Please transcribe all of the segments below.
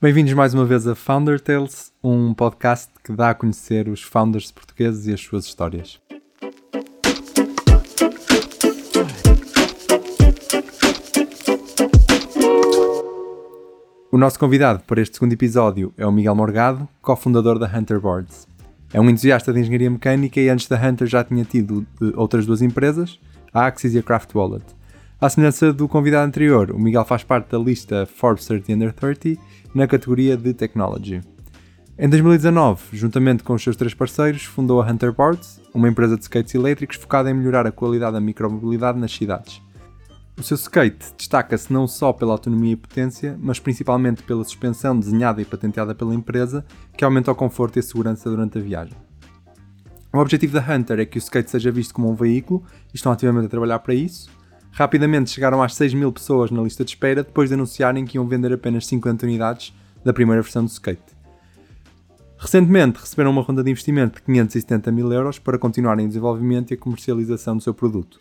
Bem-vindos mais uma vez a Founder Tales, um podcast que dá a conhecer os founders portugueses e as suas histórias. O nosso convidado para este segundo episódio é o Miguel Morgado, cofundador da Hunter Boards. É um entusiasta de engenharia mecânica e antes da Hunter já tinha tido outras duas empresas, a Axis e a Craft Wallet. À semelhança do convidado anterior, o Miguel faz parte da lista Forbes 30 Under 30 na categoria de Technology. Em 2019, juntamente com os seus três parceiros, fundou a Hunter Boards, uma empresa de skates elétricos focada em melhorar a qualidade da micromobilidade nas cidades. O seu skate destaca-se não só pela autonomia e potência, mas principalmente pela suspensão desenhada e patenteada pela empresa, que aumenta o conforto e a segurança durante a viagem. O objetivo da Hunter é que o skate seja visto como um veículo e estão ativamente a trabalhar para isso, Rapidamente chegaram às 6 mil pessoas na lista de espera depois de anunciarem que iam vender apenas 50 unidades da primeira versão do skate. Recentemente receberam uma ronda de investimento de 570 mil euros para continuarem o desenvolvimento e a comercialização do seu produto.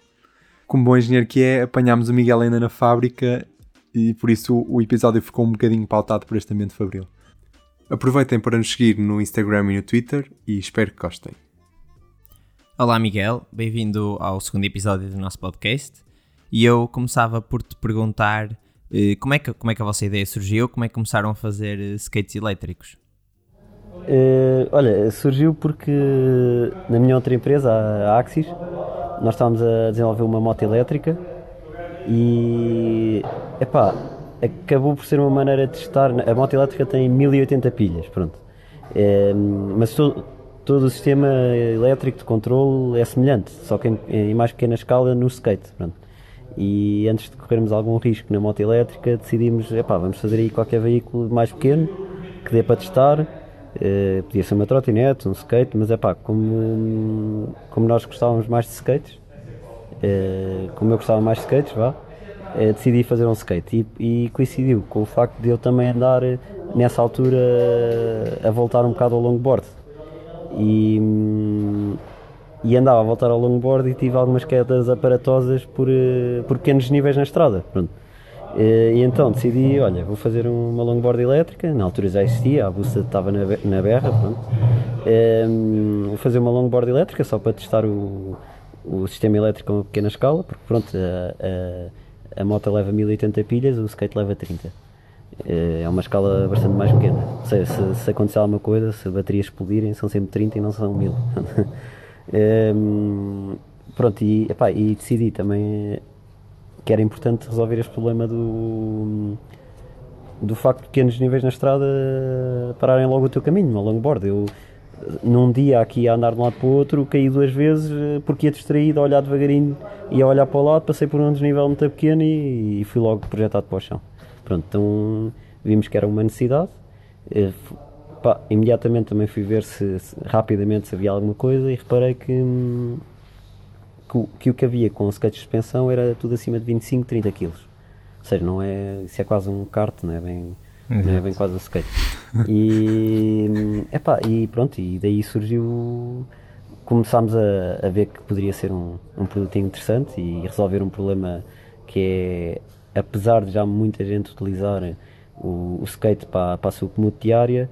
Como bom engenheiro que é, apanhámos o Miguel ainda na fábrica e por isso o episódio ficou um bocadinho pautado por este ambiente fabril. Aproveitem para nos seguir no Instagram e no Twitter e espero que gostem. Olá Miguel, bem-vindo ao segundo episódio do nosso podcast. E eu começava por te perguntar eh, como, é que, como é que a vossa ideia surgiu, como é que começaram a fazer eh, skates elétricos? Uh, olha, surgiu porque na minha outra empresa, a Axis, nós estávamos a desenvolver uma moto elétrica e epá, acabou por ser uma maneira de testar. A moto elétrica tem 1080 pilhas, pronto. É, mas todo, todo o sistema elétrico de controle é semelhante, só que em, em mais pequena escala no skate. Pronto. E antes de corrermos algum risco na moto elétrica, decidimos, epá, vamos fazer aí qualquer veículo mais pequeno, que dê para testar. Uh, podia ser uma trotinete, um skate, mas é pá, como, como nós gostávamos mais de skates, uh, como eu gostava mais de skates, vá, uh, decidi fazer um skate e, e, coincidiu com o facto de eu também andar nessa altura a voltar um bocado ao longboard. E, e andava a voltar ao longboard e tive algumas quedas aparatosas por, eh, por pequenos níveis na estrada. Pronto. Eh, e então decidi, olha, vou fazer uma longboard elétrica, na altura já existia, a busta estava na, na berra, pronto. Um, vou fazer uma longboard elétrica só para testar o, o sistema elétrico a uma pequena escala, porque pronto, a, a, a moto leva 1080 pilhas, o skate leva 30. Eh, é uma escala bastante mais pequena. Ou seja, se, se acontecer alguma coisa, se baterias explodirem, são sempre 30 e não são 1000. Um, pronto, e, epá, e decidi também que era importante resolver este problema do, do facto de pequenos níveis na estrada pararem logo o teu caminho, no longboard. Eu, num dia aqui a andar de um lado para o outro, caí duas vezes porque ia distraído a olhar devagarinho e a olhar para o lado, passei por um desnível muito pequeno e, e fui logo projetado para o chão. Pronto, então vimos que era uma necessidade. Pá, imediatamente também fui ver se, se, rapidamente se havia alguma coisa e reparei que, hum, que, que, o que havia com skate de suspensão era tudo acima de 25, 30 kg. Ou seja, não é, isso é quase um kart, não é bem, não é bem quase um skate. E, hum, epá, e pronto, e daí surgiu começámos a, a, ver que poderia ser um, um produtinho interessante e resolver um problema que é, apesar de já muita gente utilizar o, o skate para, para a sua comute diária,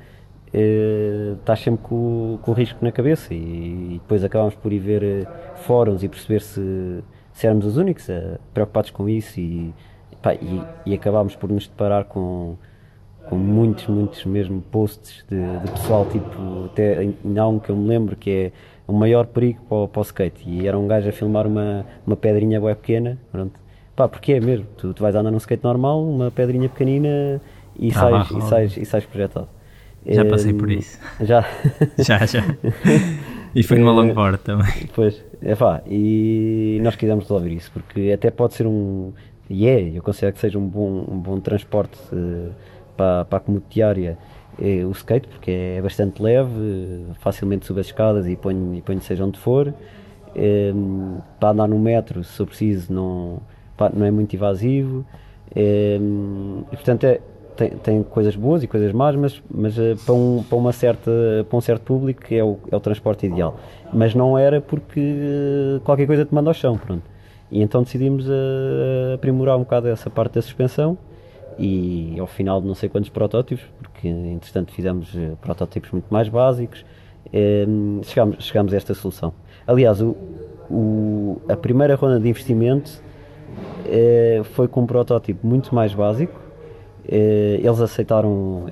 estás sempre com, com, o risco na cabeça e, e depois acabámos por ir ver uh, fóruns e perceber se, se éramos os únicos uh, preocupados com isso e, pá, e, e, acabámos por nos deparar com, com muitos, muitos mesmo posts de, de pessoal, tipo, até não que eu me lembro que é o maior perigo para o, para o skate e era um gajo a filmar uma, uma pedrinha bem pequena, pronto. Pá, porque é mesmo, tu, tu vais andar num skate normal, uma pedrinha pequenina e, ah, sais, e, sais, e sais projetado. Já passei por isso. Já? já, já. E foi numa longboard também. Pois, é pá, e nós quisemos resolver isso, porque até pode ser um, e é, eu considero que seja um bom, um bom transporte uh, para, para a diária é o skate, porque é bastante leve, facilmente sube as escadas e põe, e põe seja onde for. É, para andar no metro, se for preciso, não, pá, não é muito invasivo. É, e portanto é, tem, tem coisas boas e coisas más, mas, mas uh, para, um, para, uma certa, para um certo público é o, é o transporte ideal. Mas não era porque uh, qualquer coisa te manda ao chão, pronto. E então decidimos uh, aprimorar um bocado essa parte da suspensão e ao final de não sei quantos protótipos, porque entretanto fizemos eh, protótipos muito mais básicos, eh, chegámos, chegámos a esta solução. Aliás, o, o, a primeira ronda de investimento eh, foi com um protótipo muito mais básico. Eles aceitaram,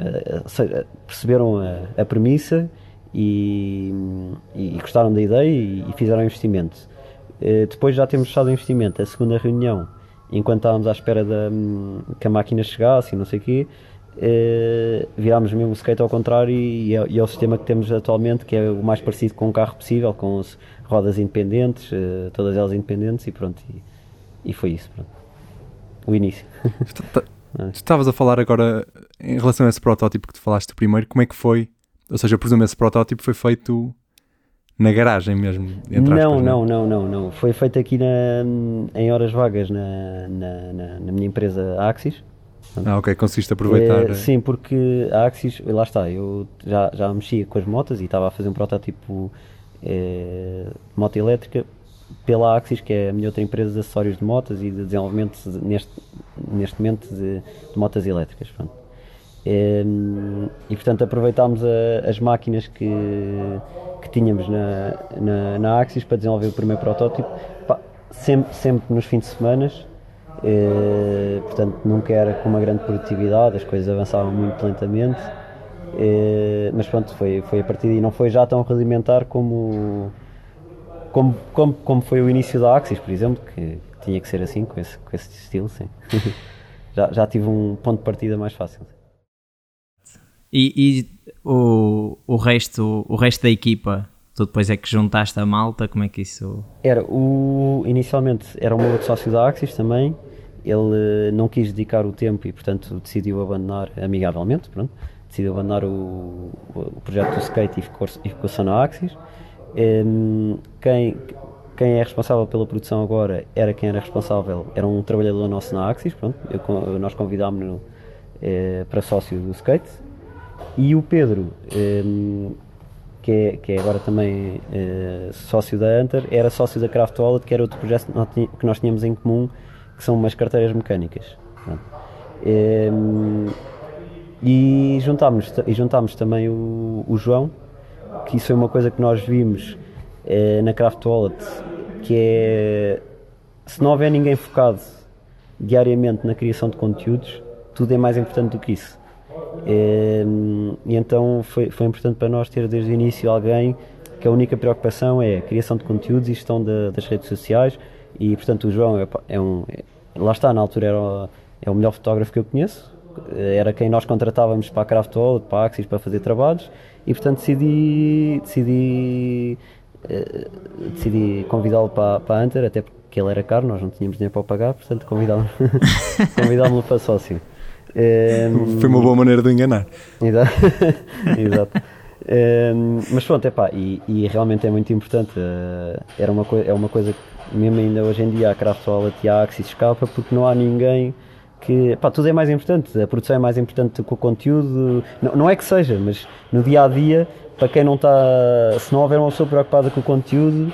perceberam a, a premissa e, e, gostaram da ideia e, e fizeram investimento. depois já temos fechado o investimento. A segunda reunião enquanto estávamos à espera da, hum, que a máquina chegasse e não sei o quê, eh, virámos mesmo o skate ao contrário e, é, e, é, o sistema que temos atualmente, que é o mais parecido com um carro possível, com as rodas independentes, eh, todas elas independentes e pronto. E, e foi isso, pronto. O início. Tu estavas a falar agora em relação a esse protótipo que tu falaste primeiro, como é que foi? Ou seja, eu presumo esse protótipo foi feito na garagem mesmo? Não, aspas, não, não, não, não. Foi feito aqui na, em horas vagas na, na, na, na minha empresa Axis. Ah, ok, consiste aproveitar. É, sim, porque a Axis, lá está, eu já, já mexia com as motas e estava a fazer um protótipo é, moto elétrica pela Axis, que é a minha outra empresa de acessórios de motas e de desenvolvimento neste, neste momento de, de motas elétricas. É, e portanto aproveitámos a, as máquinas que que tínhamos na, na, na Axis para desenvolver o primeiro protótipo, sempre, sempre nos fins de semana, eh, portanto nunca era com uma grande produtividade, as coisas avançavam muito lentamente, eh, mas pronto, foi, foi a partir daí, não foi já tão rudimentar como, como, como, como foi o início da Axis, por exemplo, que tinha que ser assim, com esse, com esse estilo, sim. já, já tive um ponto de partida mais fácil. E, e o, o, resto, o resto da equipa, tu depois é que juntaste a malta, como é que isso... Era, o, inicialmente era o meu outro sócio da Axis também, ele não quis dedicar o tempo e portanto decidiu abandonar amigavelmente, pronto, decidiu abandonar o, o projeto do skate e ficou, e ficou só na Axis. Quem, quem é responsável pela produção agora era quem era responsável, era um trabalhador nosso na Axis, pronto, eu, nós convidámos-no eh, para sócio do skate e o Pedro, um, que, é, que é agora também uh, sócio da Hunter, era sócio da Craft Wallet, que era outro projeto que nós tínhamos em comum, que são umas carteiras mecânicas. E juntámos, e juntámos também o, o, João, que isso é uma coisa que nós vimos uh, na Craft Wallet, que é se não houver ninguém focado diariamente na criação de conteúdos, tudo é mais importante do que isso. E, e então foi, foi importante para nós ter desde o início alguém que a única preocupação é a criação de conteúdos e gestão de, das redes sociais. E portanto o João é, é um é, lá está na altura era o, é o melhor fotógrafo que eu conheço. Era quem nós contratávamos para a Craft Wallet, para a Axis para fazer trabalhos e portanto decidi decidi uh, decidi convidá-lo para, para a Hunter até porque ele era caro, nós não tínhamos dinheiro para o pagar portanto convidá-lo convidá-lo para sócio um, Foi uma boa maneira de enganar. Exato. exato. Um, mas pronto, epá, e, e realmente é muito importante. Uh, era uma é uma coisa que, mesmo ainda hoje em dia, a Craft Wallet e a Axis escapa porque não há ninguém que. Epá, tudo é mais importante. A produção é mais importante que o conteúdo. Não, não é que seja, mas no dia a dia, para quem não está. Se não houver uma pessoa preocupada com o conteúdo,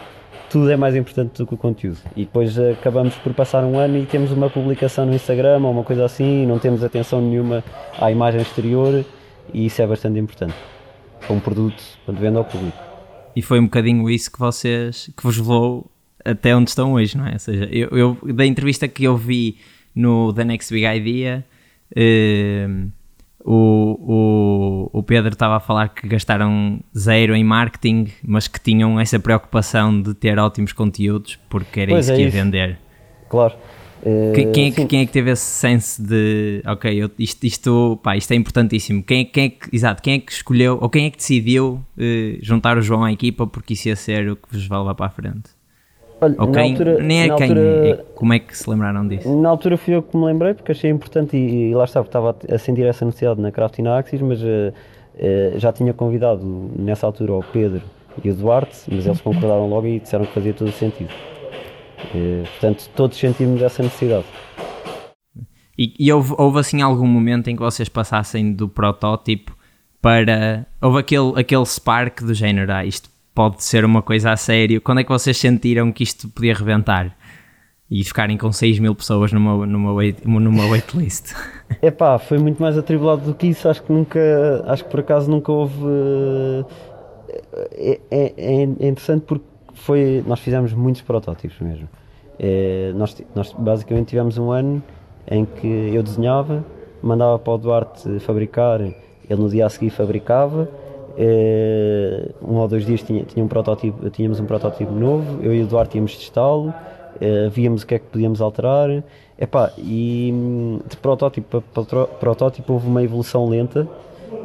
tudo é mais importante do que o conteúdo. E depois acabamos por passar um ano e temos uma publicação no Instagram ou uma coisa assim, e não temos atenção nenhuma à imagem exterior, e isso é bastante importante. Como produto, quando vende ao público. E foi um bocadinho isso que vocês, que vos levou até onde estão hoje, não é? Ou seja, eu, eu da entrevista que eu vi no The Next Big Idea. Eh, o, o, o Pedro estava a falar que gastaram zero em marketing, mas que tinham essa preocupação de ter ótimos conteúdos porque era pois isso é que ia isso. vender. Claro. quem, quem, é que, quem, é que, teve esse sense de ok, eu, isto, isto, pá, isto é importantíssimo? Quem, quem é que, exato, quem é que escolheu ou quem é que decidiu uh, juntar o João à equipa porque isso ia ser o que vos vai levar para a frente? Olha, okay. altura, nem é quem, altura, é, como é que se lembraram disso? Na altura fui eu que me lembrei porque achei importante e, e lá estava, estava a sentir essa necessidade na Craft e na Axis, mas uh, uh, já tinha convidado nessa altura o Pedro e o Duarte, mas eles concordaram logo e disseram que fazia todo o sentido. Uh, portanto, todos sentimos essa necessidade. E, e houve, houve, assim algum momento em que vocês passassem do protótipo para. Houve aquele, aquele spark do género, ah, isto pode ser uma coisa a sério. Quando é que vocês sentiram que isto podia reventar? e ficarem com 6 mil pessoas numa, numa, wait, numa waitlist? Epá, foi muito mais atribulado do que isso. Acho que nunca, acho que por acaso nunca houve. É, é, é interessante porque foi, nós fizemos muitos protótipos mesmo. É, nós, nós basicamente tivemos um ano em que eu desenhava, mandava para o Duarte fabricar, ele no dia a seguir fabricava. É, um ou dois dias tinha, tinha um protótipo, tínhamos um protótipo novo, eu e o Duarte íamos testá-lo, é, víamos o que é que podíamos alterar. Epá, e de protótipo para protótipo houve uma evolução lenta,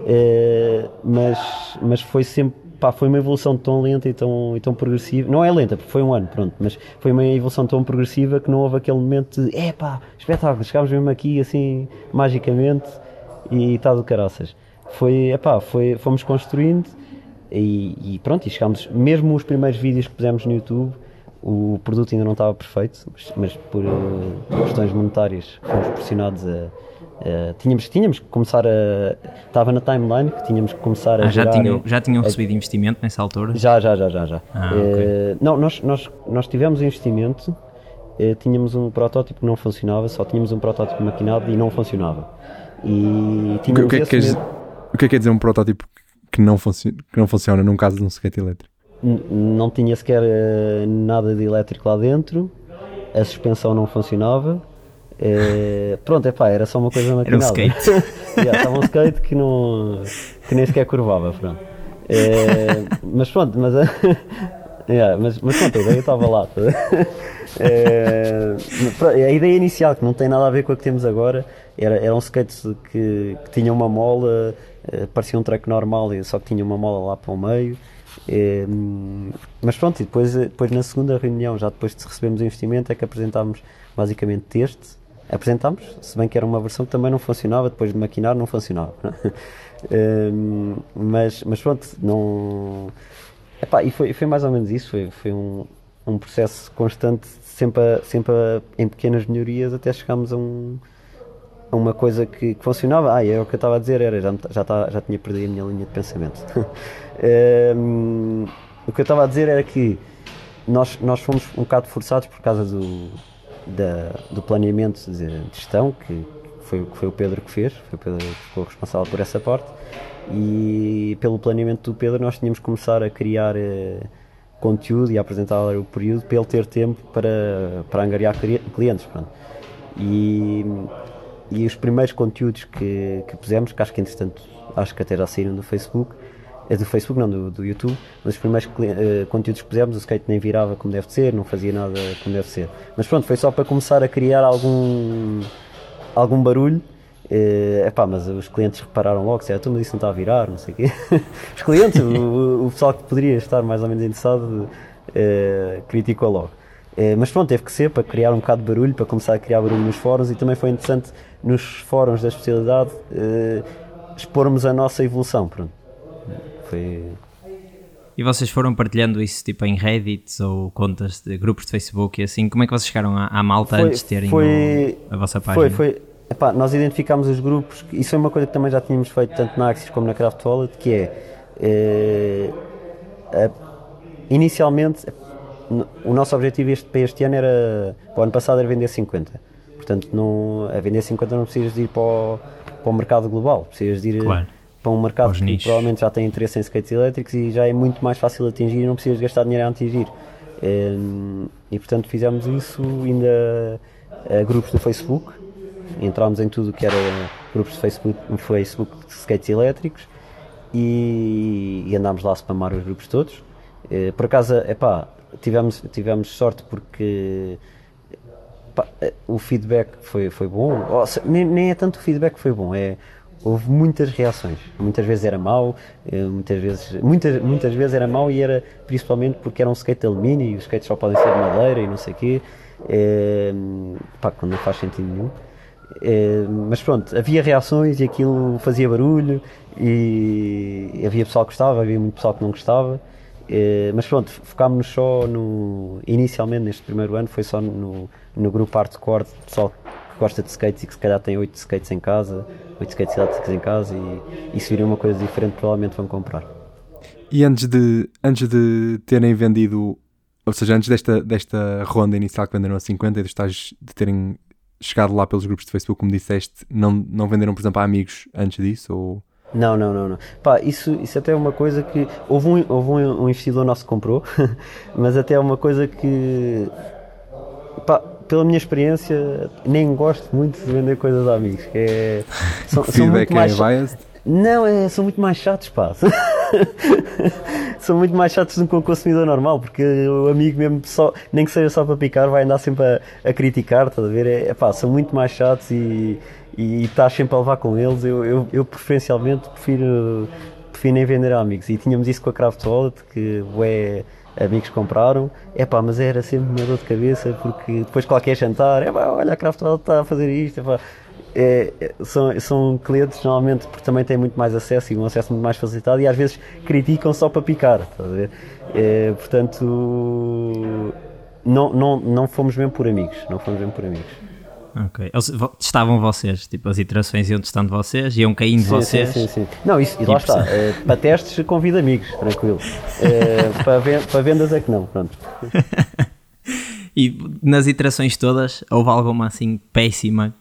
é, mas, mas foi sempre pá, foi uma evolução tão lenta e tão, e tão progressiva. Não é lenta, porque foi um ano, pronto, mas foi uma evolução tão progressiva que não houve aquele momento de é espetáculo, chegámos mesmo aqui assim, magicamente e está do caraças. Foi, epá, foi, fomos construindo e, e pronto, e chegámos, mesmo os primeiros vídeos que pusemos no YouTube, o produto ainda não estava perfeito, mas, mas por uh, questões monetárias fomos pressionados a Uh, tínhamos, tínhamos que começar a. Estava na timeline que tínhamos que começar a. Ah, já, tinham, já tinham recebido a, investimento nessa altura? Já, já, já, já. já. Ah, uh, okay. Não, nós, nós, nós tivemos investimento, uh, tínhamos um protótipo que não funcionava, só tínhamos um protótipo maquinado e não funcionava. E tínhamos o, que, é que quer, o que é que quer dizer um protótipo que não, funciona, que não funciona num caso de um skate elétrico? N não tinha sequer nada de elétrico lá dentro, a suspensão não funcionava é, pronto, é pá, era só uma coisa maquinada. Era um skate. yeah, estava um skate que, não, que nem sequer curvava, pronto. É, mas pronto, mas, yeah, mas, mas pronto, a ideia estava lá. Tá? É, a ideia inicial, que não tem nada a ver com a que temos agora, era, era um skate que, que tinha uma mola, eh, parecia um track normal, só que tinha uma mola lá para o meio. É, mas pronto, e depois, depois na segunda reunião, já depois de recebermos o investimento, é que apresentámos basicamente este apresentámos, se bem que era uma versão que também não funcionava, depois de maquinar não funcionava. um, mas, mas pronto, não. Epá, e foi, foi mais ou menos isso, foi, foi um, um processo constante, sempre, a, sempre a, em pequenas melhorias, até chegámos a, um, uma coisa que, que funcionava. Ah, é o que eu estava a dizer, era, já, já, tá, já tinha perdido a minha linha de pensamento. um, o que eu estava a dizer era que nós, nós fomos um bocado forçados por causa do, da, do planeamento de gestão, que foi, que foi o Pedro que fez, foi o Pedro que ficou responsável por essa parte, e pelo planeamento do Pedro nós tínhamos que começar a criar eh, conteúdo e apresentar o período para ele ter tempo para, para angariar clientes. Pronto. E, e os primeiros conteúdos que, que pusemos, que acho que entretanto acho que até já saíram do Facebook, é do Facebook, não, do, do YouTube, mas os primeiros uh, conteúdos que pusemos, o skate nem virava como deve ser, não fazia nada como deve ser. Mas pronto, foi só para começar a criar algum, algum barulho. Uh, epá, mas os clientes repararam logo, certo, mas isso não está a virar, não sei o quê. os clientes, o, o, pessoal que poderia estar mais ou menos interessado, uh, criticou logo. Uh, mas pronto, teve que ser para criar um bocado de barulho, para começar a criar barulho nos fóruns e também foi interessante nos fóruns da especialidade expormos a nossa evolução. Pronto foi. E vocês foram partilhando isso tipo em Reddit ou contas de grupos de Facebook e assim? Como é que vocês chegaram à, à malta foi, antes de terem foi, o, a vossa página? Foi, foi. Epá, nós identificámos os grupos, isso é uma coisa que também já tínhamos feito tanto na Axis como na Craft Wallet, que é, é inicialmente o nosso objetivo este, para este ano era, o ano passado era vender 50, portanto não, a vender 50 não precisas de ir para o, para o mercado global, precisas de ir claro para um mercado que nichos. provavelmente já tem interesse em skates elétricos e já é muito mais fácil atingir e não precisas gastar dinheiro a atingir. Ehm, e portanto fizemos isso ainda a grupos do Facebook, entramos em tudo que era grupos de Facebook, Facebook de skates elétricos e, e andámos lá a spamar os grupos todos. Eh, por acaso, epá, tivemos, tivemos sorte porque epá, eh, o feedback foi, foi bom, nem, nem é tanto o feedback foi bom, é houve muitas reações. Muitas vezes era mau, eh, muitas vezes, muitas, muitas vezes era mau e era principalmente porque era um skate de alumínio e os skates só podem ser de madeira e não sei o quê. É, pá, quando não faz sentido nenhum. É, mas pronto, havia reações e aquilo fazia barulho e havia pessoal que gostava, havia muito pessoal que não gostava. É, mas pronto, focámos-nos só no. Inicialmente, neste primeiro ano, foi só no, no grupo hardcore, pessoal que gosta de skates e que se calhar tem 8 skates em casa, 8 skates elétricos em casa e, e se virem uma coisa diferente provavelmente vão comprar. E antes de, antes de terem vendido ou seja, antes desta, desta ronda inicial que venderam a 50 e de, estás, de terem chegado lá pelos grupos de Facebook, como disseste, não, não venderam, por exemplo, a amigos antes disso? Ou... Não, não, não, não. Pá, isso, isso até é uma coisa que. Houve um, houve um, um investidor nosso que comprou, mas até é uma coisa que. Pá, pela minha experiência, nem gosto muito de vender coisas a amigos. Que é, são, são muito é mais. Biased? Não, é, são muito mais chatos, pá. são muito mais chatos do que um consumidor normal, porque o amigo mesmo, só, nem que seja só para picar, vai andar sempre a, a criticar, estás a ver? É, é, pá, são muito mais chatos e, e, estás sempre a levar com eles. Eu, eu, eu preferencialmente prefiro, prefiro nem vender a amigos. E tínhamos isso com a Craft Wallet, que ué, amigos compraram, é pá, mas era sempre uma dor de cabeça, porque depois qualquer jantar, é pá, olha, a Craft Wallet está a fazer isto, é é, são, são clientes normalmente porque também têm muito mais acesso e um acesso muito mais facilitado e às vezes criticam só para picar, tá é, portanto não, não, não fomos mesmo por amigos, não fomos mesmo por amigos. Ok. Eles testavam vocês, tipo, as iterações iam testando vocês, iam caindo sim, vocês. Sim, sim, sim. Não, isso, e lá está. É, para testes, convido amigos, tranquilo. É, para, para vendas é que não, pronto. e nas iterações todas, houve alguma assim péssima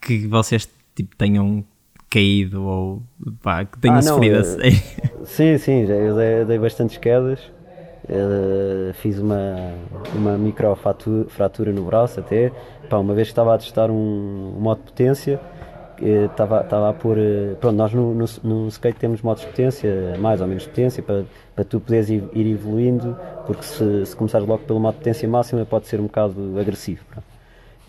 que vocês tipo, tenham caído ou pá, que tenham ah, sofrido não, assim? Sim, sim, já, eu dei, dei bastantes quedas. Uh, fiz uma, uma micro fratura no braço até. Pá, uma vez que estava a testar um, um modo de potência, estava, estava a pôr. Pronto, nós no, no, no, skate temos modos de potência, mais ou menos potência, para, para tu poderes ir, ir evoluindo, porque se, se começares logo pelo modo de potência máxima pode ser um bocado agressivo.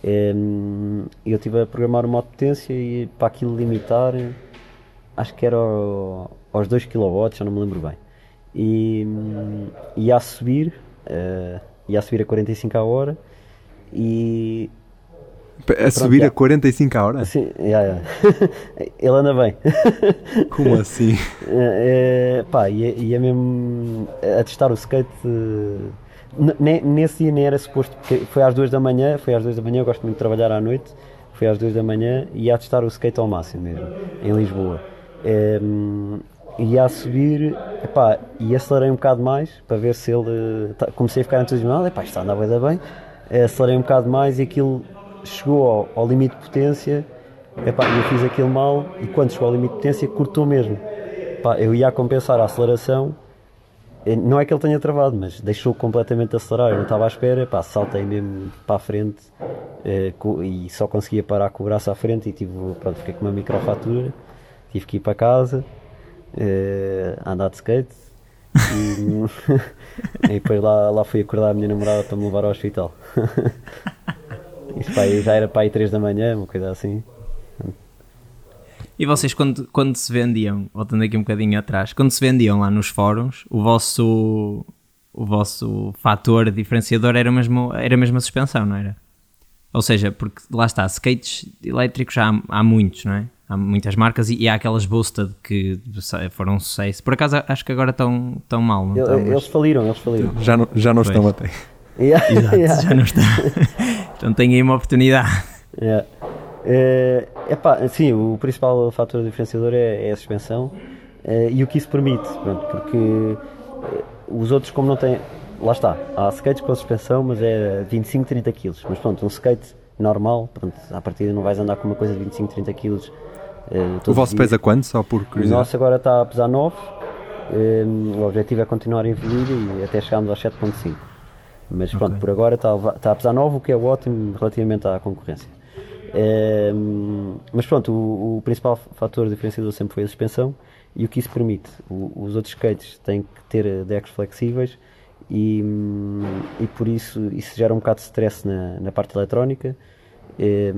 Eu estive a programar uma potência e para aquilo limitar, acho que era aos 2 kW, já não me lembro bem. E ia a subir, uh, ia a subir a 45 a hora e. A pronto, subir já. a 45 a hora? Sim, já, já. ele anda bem. Como assim? É, pá, ia, ia mesmo a testar o skate nesse dia nem era suposto, porque foi às duas da manhã, foi às duas da manhã, eu gosto muito de trabalhar à noite, foi às duas da manhã e ia testar o skate ao máximo mesmo, em Lisboa. Um, ia a subir epá, e acelerei um bocado mais para ver se ele. Tá, comecei a ficar entusiasmado, epá, isto anda bem, bem. Acelerei um bocado mais e aquilo chegou ao, ao limite de potência. Epá, eu fiz aquilo mal e quando chegou ao limite de potência cortou mesmo. Epá, eu ia a compensar a aceleração não é que ele tenha travado, mas deixou completamente acelerar. Eu não estava à espera, pá, saltei mesmo para a frente eh, e só conseguia parar com o braço à frente e tive, pronto, fiquei com uma microfatura. Tive que ir para casa, eh, andar de skate e, e depois lá, lá fui acordar a minha namorada para me levar ao hospital. Isso pá, já era para aí 3 da manhã, uma coisa assim. E vocês, quando, quando se vendiam, voltando aqui um bocadinho atrás, quando se vendiam lá nos fóruns, o vosso, o vosso fator diferenciador era mesmo, era mesmo a suspensão, não era? Ou seja, porque lá está, skates elétricos já há, há muitos, não é? Há muitas marcas e, e, há aquelas Boosted que foram um sucesso. Por acaso acho que agora estão tão mal, não estão? Eles faliram, eles faliram. Já não, já não estão até. Yeah, Exato, yeah. já não estão. então tem aí uma oportunidade. Yeah. É, epá, sim, o principal fator diferenciador é, é a suspensão é, e o que isso permite, pronto, porque eh, os outros, como não têm. Lá está, há skates com suspensão, mas é 25, 30 kg. Mas pronto, um skate normal, pronto, à partida não vais andar com uma coisa de 25, 30 kg. o vosso pesa quanto, só por curiosidade? O nosso agora está a pesar 9. o objetivo é continuar a evoluir e até chegarmos aos 7.5. Mas pronto, okay. por agora está, está a pesar 9, o que é ótimo relativamente à concorrência. É, mas pronto, o, o, principal fator diferenciador sempre foi a suspensão e o que isso permite. O, os outros skates têm que ter decks flexíveis e, e por isso isso gera um bocado de stress na, na parte eletrónica. É,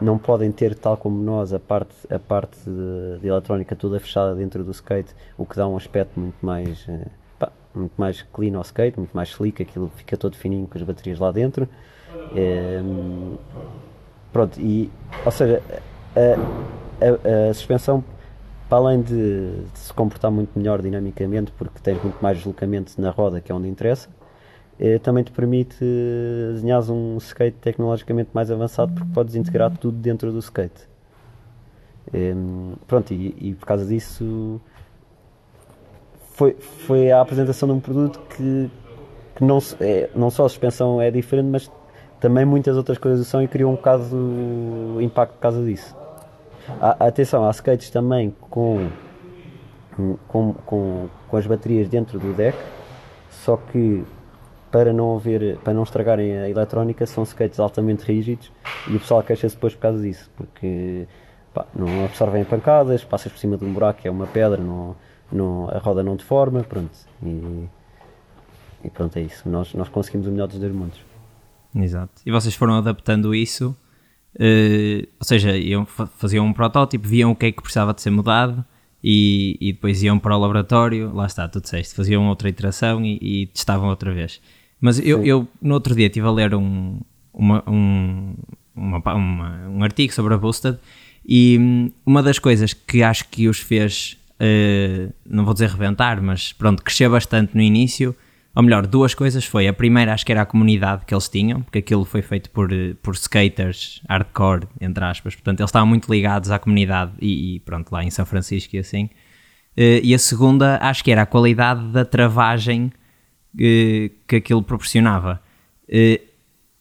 não podem ter, tal como nós, a parte, a parte de, de, eletrónica toda fechada dentro do skate, o que dá um aspecto muito mais, eh, muito mais clean ao skate, muito mais slick, aquilo fica todo fininho com as baterias lá dentro. É, Pronto, e, ou seja, a, a, a suspensão, para além de, de, se comportar muito melhor dinamicamente, porque tens muito mais deslocamento na roda, que é onde interessa, eh, também te permite desenhar um skate tecnologicamente mais avançado, porque podes integrar tudo dentro do skate. Eh, pronto, e, e, por causa disso foi, foi a apresentação de um produto que, que não, é, não só a suspensão é diferente, mas também muitas outras coisas são e criou um bocado de impacto por causa disso. Há- atenção, há skates também com, com, com, com as baterias dentro do deck, só que para não haver, para não estragarem a eletrónica, são skates altamente rígidos e o pessoal queixa-se depois por causa disso, porque pá, não absorvem pancadas, passas por cima de um buraco é uma pedra, não, não, a roda não deforma, pronto. E, e pronto, é isso. Nós, nós conseguimos o melhor dos dois mundos. Exato. E vocês foram adaptando isso, eh, ou seja, iam, fa- faziam um protótipo, viam o que é que precisava de ser mudado e, e depois iam para o laboratório, lá está, tu disseste, faziam outra iteração e, e testavam outra vez. Mas eu, eu no outro dia estive a ler um, uma- um, uma uma- um artigo sobre a Boosted e hum, uma das coisas que acho que os fez, eh, não vou dizer rebentar, mas pronto, crescer bastante no início ou melhor, duas coisas foi. A primeira acho que era a comunidade que eles tinham, porque aquilo foi feito por, eh, por skaters hardcore, entre aspas. Portanto, eles estavam muito ligados à comunidade e, e pronto, lá em São Francisco e assim. Eh, E a segunda acho que era a qualidade da travagem que aquilo proporcionava.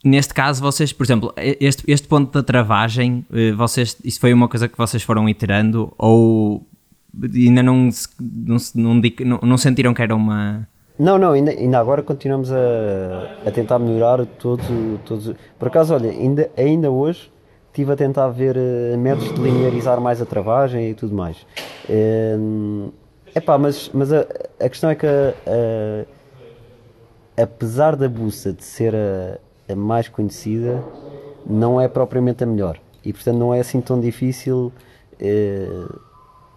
Neste caso, vocês, por exemplo, este, este ponto da travagem, vocês, isso foi uma coisa que vocês foram iterando ou ainda não, não, não, não- não sentiram que era uma, Não, não, ainda, ainda agora continuamos a, a tentar melhorar todos, todos. Por acaso, olha, ainda, ainda hoje estive a tentar ver eh, métodos de linearizar mais a travagem e tudo mais. É epá, mas, mas a, a questão é que a- apesar da buça de ser a, a mais conhecida, não é propriamente a melhor. E portanto não é assim tão difícil eh,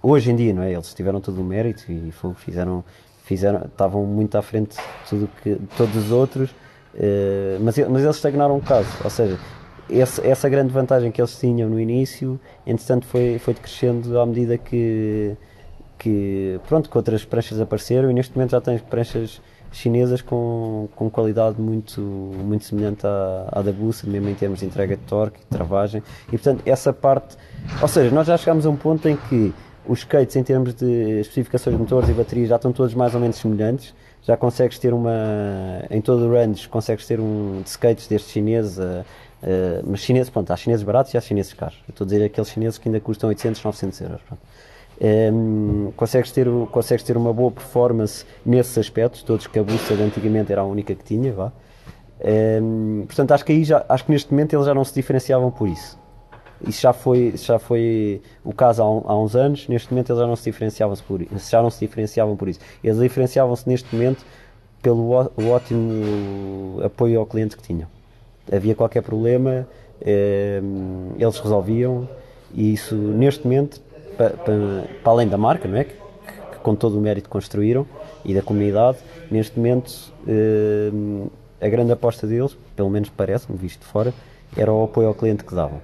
hoje em dia, não é? Eles tiveram todo o mérito e fizeram, fizeram, estavam muito à frente de tudo que, de todos os outros, eh, mas, mas eles estagnaram um bocado. Ou seja, esse- essa grande vantagem que eles tinham no início, entretanto foi, foi decrescendo à medida que, que, pronto, que outras pranchas apareceram e neste momento já tens pranchas chinesas com, com qualidade muito, muito semelhante à, à da Bussa, mesmo em termos de entrega de torque, de travagem, e portanto essa parte, ou seja, nós já chegámos a um ponto em que os skates em termos de especificações de motores e baterias já estão todos mais ou menos semelhantes, já consegues ter uma, em todo o range, consegues ter um de skates destes chineses, a- a- mas chineses, pronto, há chineses baratos e há chineses caros, eu estou a dizer aqueles chineses que ainda custam 800, 900 euros, pronto. Um, consegues, ter, consegues ter uma boa performance nesses aspectos, todos que a Bussa antigamente era a única que tinha, vá. Um, portanto, acho que aí já, acho que neste momento eles já não se diferenciavam por isso. Isso já foi, isso já foi o caso há, há uns anos, neste momento eles já não se diferenciavam por, já não se diferenciavam por isso. Eles diferenciavam-se neste momento pelo o ótimo apoio ao cliente que tinham. Havia qualquer problema, um, eles resolviam e isso neste momento, pa- pa- para além da marca, não é? Que, que com todo o mérito construíram e da comunidade, neste momento um, a grande aposta deles, pelo menos parece-me, visto de fora, era o apoio ao cliente que davam.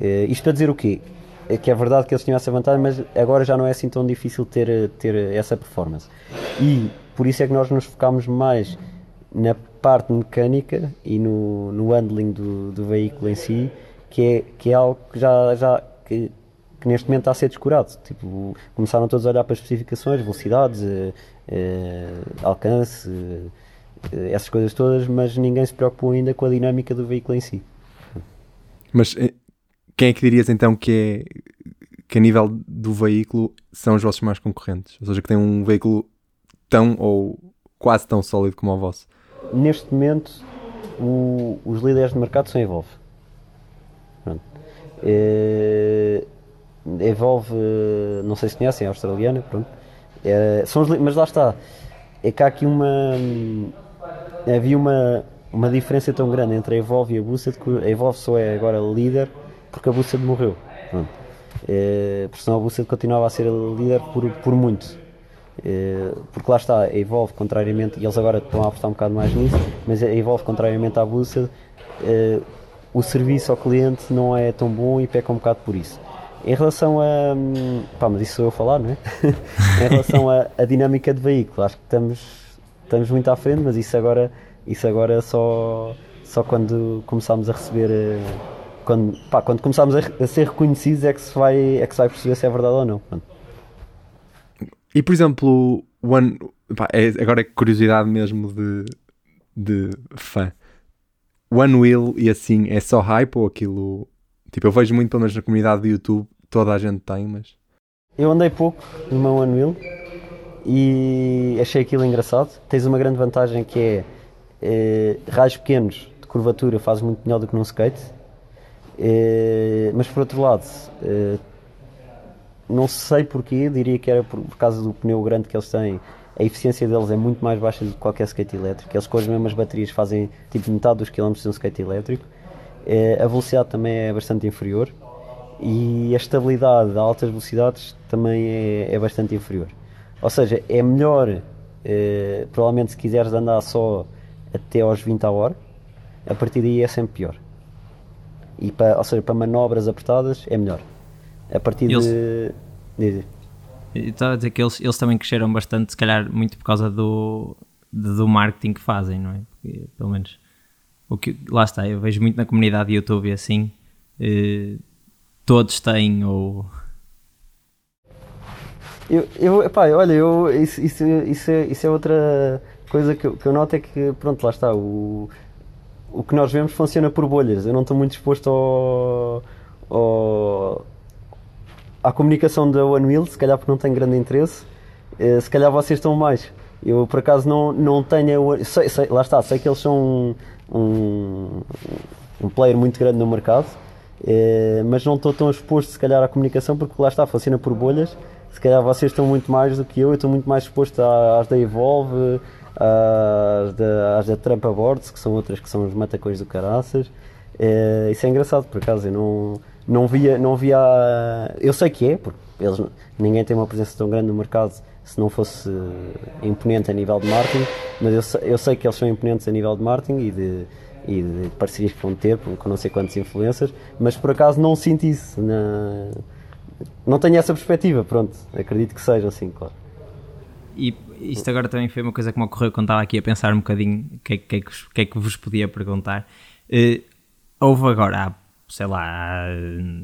Eh, isto para dizer o quê? É que é verdade que eles tinham essa vantagem, mas agora já não é assim tão difícil ter, ter essa performance. E por isso é que nós nos focamos mais na parte mecânica e no, no handling do, do veículo em si, que é, que é algo que já, já que, que neste momento está a ser descurado. Tipo, começaram todos a olhar para as especificações, velocidades, eh, eh, alcance, eh, essas coisas todas, mas ninguém se preocupou ainda com a dinâmica do veículo em si. Mas eh, quem é que dirias então que é que a nível do veículo são os vossos mais concorrentes? Ou seja, que tem um veículo tão ou quase tão sólido como o vosso? neste momento o- os líderes de mercado são Evolve. Pronto. Eh, Evolve, não sei se conhecem, é australiana, pronto. Eh, são os mas lá está, é que há aqui uma. Havia uma, uma diferença tão grande entre a Evolve e a Bussard que a Evolve só é agora líder porque a Bussard morreu. Pronto. Eh, porque senão a Bussard continuava a ser líder por, por muito. Eh, porque lá está, a Evolve, contrariamente, e eles agora estão a apostar um bocado mais nisso, mas a Evolve, contrariamente à Bussard, eh, o serviço ao cliente não é tão bom e peca um bocado por isso. Em relação a. hum, pá, mas isso sou eu a falar, não é? em relação à dinâmica de veículo, acho que estamos, estamos muito à frente, mas isso agora, isso agora só, só quando começarmos a receber. eh, Quando, pá, quando começarmos a, a ser reconhecidos é que, se vai, é que se vai perceber se é verdade ou não. Pronto. E por exemplo, o ano, pá, é- agora é curiosidade mesmo de, de fã. One Wheel e assim é só hype ou aquilo. Tipo, eu vejo muito, pelo menos na comunidade do YouTube, toda a gente tem, mas. Eu andei pouco no meu One Wheel e achei aquilo engraçado. Tens uma grande vantagem que é eh, raios pequenos de curvatura faz muito melhor do que num skate. Eh, mas por outro lado, eh, não sei porquê, diria que era por, por causa do pneu grande que eles têm. A eficiência deles é muito mais baixa do que qualquer skate elétrico. Eles com as mesmas baterias fazem tipo metade dos quilómetros de um skate elétrico. Eh, a velocidade também é bastante inferior e a estabilidade a altas velocidades também é, é bastante inferior. Ou seja, é melhor, provavelmente se quiseres andar só até aos 20 a hora, a partir daí é sempre pior. E para, ou seja, para manobras apertadas é melhor. A partir Eles- de. Estava a dizer que eles, eles também cresceram bastante, se calhar muito por causa do, do marketing que fazem, não é? Porque, pelo menos, o que, lá está, eu vejo muito na comunidade de YouTube assim, eh, todos têm, ou Eu, eu, epá, olha, eu, isso, isso, isso, é, isso é outra coisa que eu, que eu noto é que, pronto, lá está, o, o que nós vemos funciona por bolhas. Eu não estou muito disposto ao, ao- à comunicação da One Wheel, se calhar porque não tenho grande interesse, Eh, se calhar vocês estão mais. Eu, por acaso, não, não tenho. Sei, sei- lá está, sei que eles são um, um, um player muito grande no mercado, eh, mas não estou tão exposto, se calhar, à comunicação, porque lá está, funciona por bolhas. Se calhar vocês estão muito mais do que eu, eu estou muito mais exposto às da Evolve, às da, às da Trampa Boards, que são outras que são os matacões do caraças. Eh, isso é engraçado, por acaso, eu não, não via, não via. Eu sei que é, porque eles, ninguém tem uma presença tão grande no mercado se não fosse imponente a nível de marketing, mas eu, eu sei que eles são imponentes a nível de marketing e de, e de parcerias que vão ter com não sei quantos influencers, mas por acaso não sinto isso. na- não tenho essa perspectiva, pronto. Acredito que seja assim, claro. E isto agora também foi uma coisa que me ocorreu quando estava aqui a pensar um bocadinho o que, é- que, é que é que vos podia perguntar. Eh, houve agora, há, sei lá, há,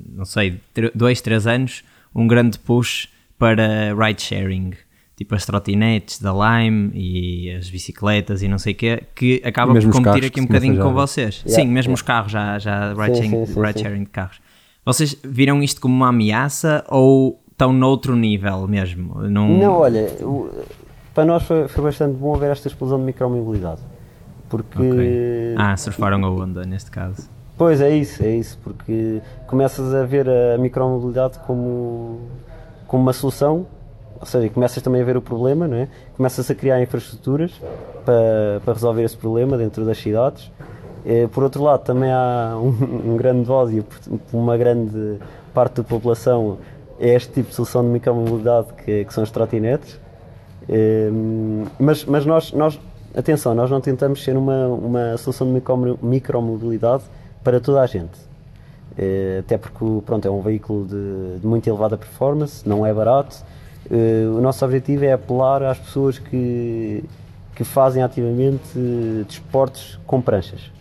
não sei, dois, três anos, um grande push para ride sharing. Tipo as trotinetes da Lime e as bicicletas e não sei o quê, que acaba por competir carros aqui um bocadinho com ver. vocês. Yeah, sim, mesmo yeah. os carros já, já ride, Sim, sharing, sim, sim, ride sim. sharing de carros. Vocês viram isto como uma ameaça ou estão noutro nível mesmo? Num- Não, olha, para nós foi, foi bastante bom haver esta explosão de micromobilidade. Porque. Ok. Ah, surfaram a onda neste caso. Pois é isso, é isso, porque começas a ver a micromobilidade como, como uma solução, ou seja, começas também a ver o problema, não é? Começas a criar infraestruturas para, para resolver esse problema dentro das cidades. Eh, Por outro lado, também há um, um grande ódio por por uma grande parte da população é este tipo de solução de micromobilidade que, que são as trotinetes. Eh, mas, mas nós, nós, atenção, nós não tentamos ser uma, uma solução de micro, micromobilidade para toda a gente. Eh, até porque pronto, é um veículo de, de muito elevada performance, não é barato. Eh, o nosso objetivo é apelar às pessoas que, que fazem ativamente desportos com pranchas.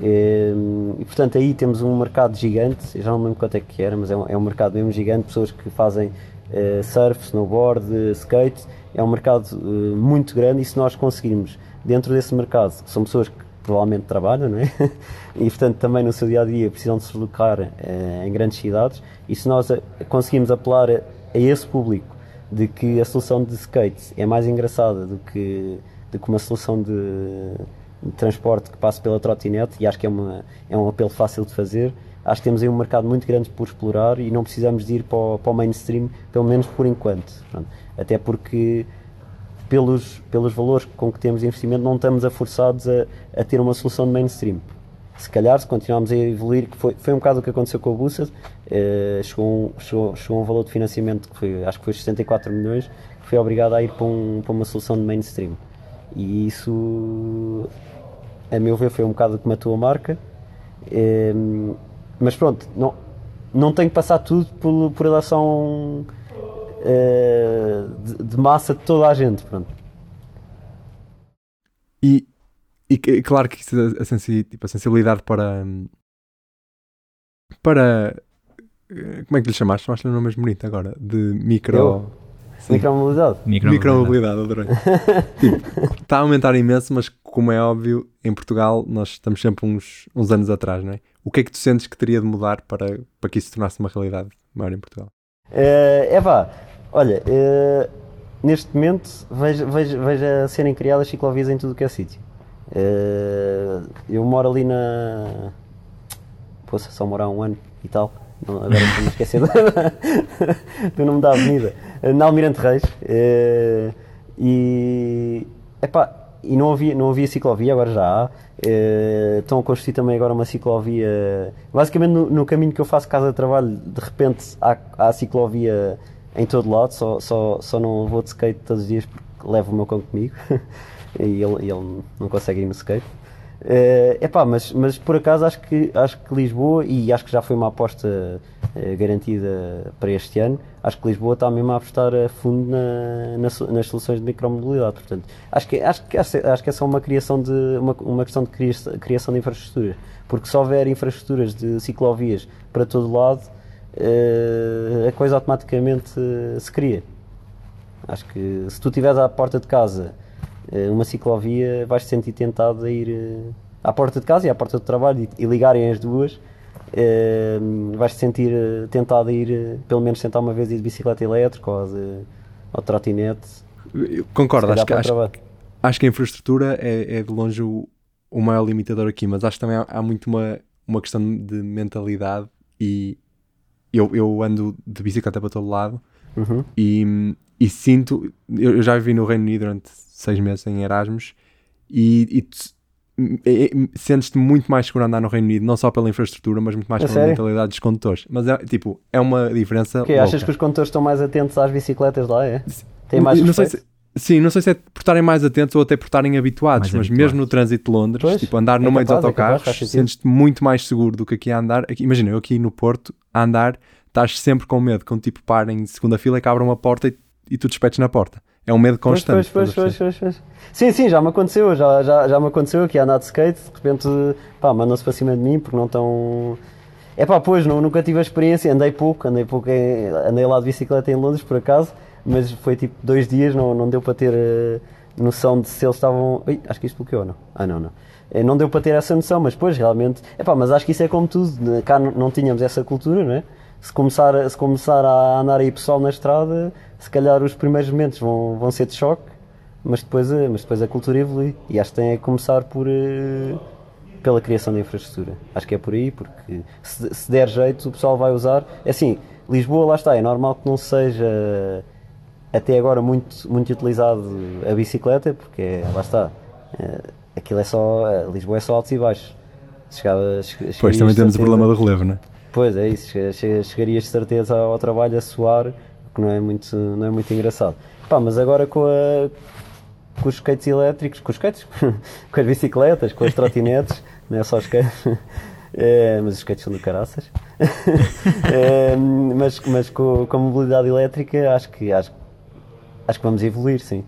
Eh, E portanto aí temos um mercado gigante, já não me lembro quanto é que era, mas é um, é um mercado mesmo gigante, pessoas que fazem surf, snowboard, skate, é um mercado eh, muito grande e se nós conseguirmos dentro desse mercado, que são pessoas que provavelmente trabalham, não é? e portanto também no seu dia a dia precisam de se deslocar eh, em grandes cidades e se nós eh, conseguimos apelar a, esse público de que a solução de skate é mais engraçada do que, do que uma solução de, de transporte que passe pela trotinete e acho que é, uma, é um apelo fácil de fazer. Acho que temos aí um mercado muito grande por explorar e não precisamos de ir para o, para o mainstream, pelo menos por enquanto. Pronto. Até porque pelos, pelos valores com que temos de investimento não estamos forçados a, a ter uma solução de mainstream. Se calhar, se continuarmos a evoluir, que foi, foi um bocado o que aconteceu com a Bussa, eh, chegou, um, chegou, chegou um valor de financiamento que foi, acho que foi 64 milhões, que foi obrigado a ir para, um, para uma solução de mainstream. E isso, a meu ver, foi um bocado o que matou a marca. Eh, mas pronto, não, não tem que passar tudo por, por relação eh, de, de massa de toda a gente. Pronto. E, e claro que isso, a, sensi- tipo, a sensibilidade para. Para. eh, Como é que lhe chamaste? Chamaste-lhe um nome mesmo bonito agora? De micro. Micromobilidade. Micromobilidade, adorei. tipo, está a aumentar imenso, mas como é óbvio, em Portugal nós estamos sempre uns, uns anos atrás, não é? O que é que tu sentes que teria de mudar para, para que isso se tornasse uma realidade maior em Portugal? Uh, pá, olha, uh, neste momento vejo, a serem criadas ciclovias em tudo o que é sítio. Uh, eu moro ali na. Poxa, só morar um ano e tal. Não, agora estou-me a esquecer do nome da avenida. Na Almirante Reis. Uh, e. Epá, e não havia, não havia ciclovia, agora já há. Uh, estão a construir também agora uma ciclovia. Basicamente, no, no caminho que eu faço casa de trabalho, de repente há, há ciclovia em todo lado. Só, só, só não vou de skate todos os dias porque levo o meu cão comigo e ele, ele não consegue ir no skate. Uh, epá, mas, mas por acaso acho que, acho que Lisboa, e acho que já foi uma aposta garantida para este ano, acho que Lisboa está mesmo a apostar a fundo na, na, nas soluções de micromobilidade. Portanto, acho que, acho, que, acho que é só uma, criação de, uma, uma questão de criação de infraestruturas. Porque se houver infraestruturas de ciclovias para todo lado, uh, a coisa automaticamente se cria. Acho que se tu estiveres à porta de casa eh, uma ciclovia vais te sentir tentado a ir eh, à porta de casa e à porta do trabalho e, ligarem as duas uh, vais te sentir tentado a ir pelo menos tentar uma vez ir de bicicleta elétrica ou de, ou de trotinete concordo, acho que, acho, acho, que a infraestrutura é, é de longe o, o maior limitador aqui, mas acho que também há, há muito uma, uma questão de mentalidade e eu, eu ando de bicicleta para todo lado uhum. e, e sinto, eu, eu já vivi no Reino Unido durante seis meses em Erasmus e, e sentes-te muito mais seguro a andar no Reino Unido, não só pela infraestrutura, mas muito mais pela sério? mentalidade dos condutores. Mas é tipo, é uma diferença. Que achas que os condutores estão mais atentos às bicicletas lá, é? Têm mais não sei se, Sim, não sei se é por estarem mais atentos ou até por estarem habituados, mais mas habituados. mesmo no trânsito de Londres, pois, tipo, andar é no meio dos é autocarros, é sentes-te muito mais seguro do que aqui a andar. Aqui, imagina, eu aqui no Porto, a andar, estás sempre com medo que um tipo pare em segunda fila e que abra uma porta e, e tu despetes na porta. É um medo constante. Pois, pois, pois, pois, Sim, sim, já me aconteceu. Já, já, já me aconteceu aqui a andar de skate. De repente, pá, mandam-se para cima de mim porque não estão. É pá, pois, não, nunca tive a experiência. Andei pouco, andei pouco. Em, andei lá de bicicleta em Londres, por acaso. Mas foi tipo dois dias, não, não deu para ter uh, noção de se eles estavam. Ui, acho que isto bloqueou, não? Ah, não, não. Eh, não deu para ter essa noção, mas depois realmente. É pá, mas acho que isso é como tudo. Né? Cá não, não tínhamos essa cultura, não é? Se começar, se começar a andar aí pessoal na estrada se calhar os primeiros momentos vão, vão ser de choque, mas depois, eh, mas depois a cultura evolui. E acho que tem a começar por, eh, pela criação da infraestrutura. Acho que é por aí, porque se, se der jeito o pessoal vai usar. É assim, Lisboa lá está, é normal que não seja até agora muito, muito utilizado a bicicleta, porque é, lá está, é, aquilo é só, Lisboa é só altos e baixos. Chegava, pois também temos o problema do relevo, não é? Pois é isso, chegarias de certeza ao trabalho a suar não é muito, não é muito engraçado. Pá, mas agora com, a, com os skates elétricos, com os skates, com as bicicletas, com as trotinetes, não é só skates, é, mas os skates são do caraças. é, mas mas com, com a mobilidade elétrica acho que, acho, acho que vamos evoluir, sim.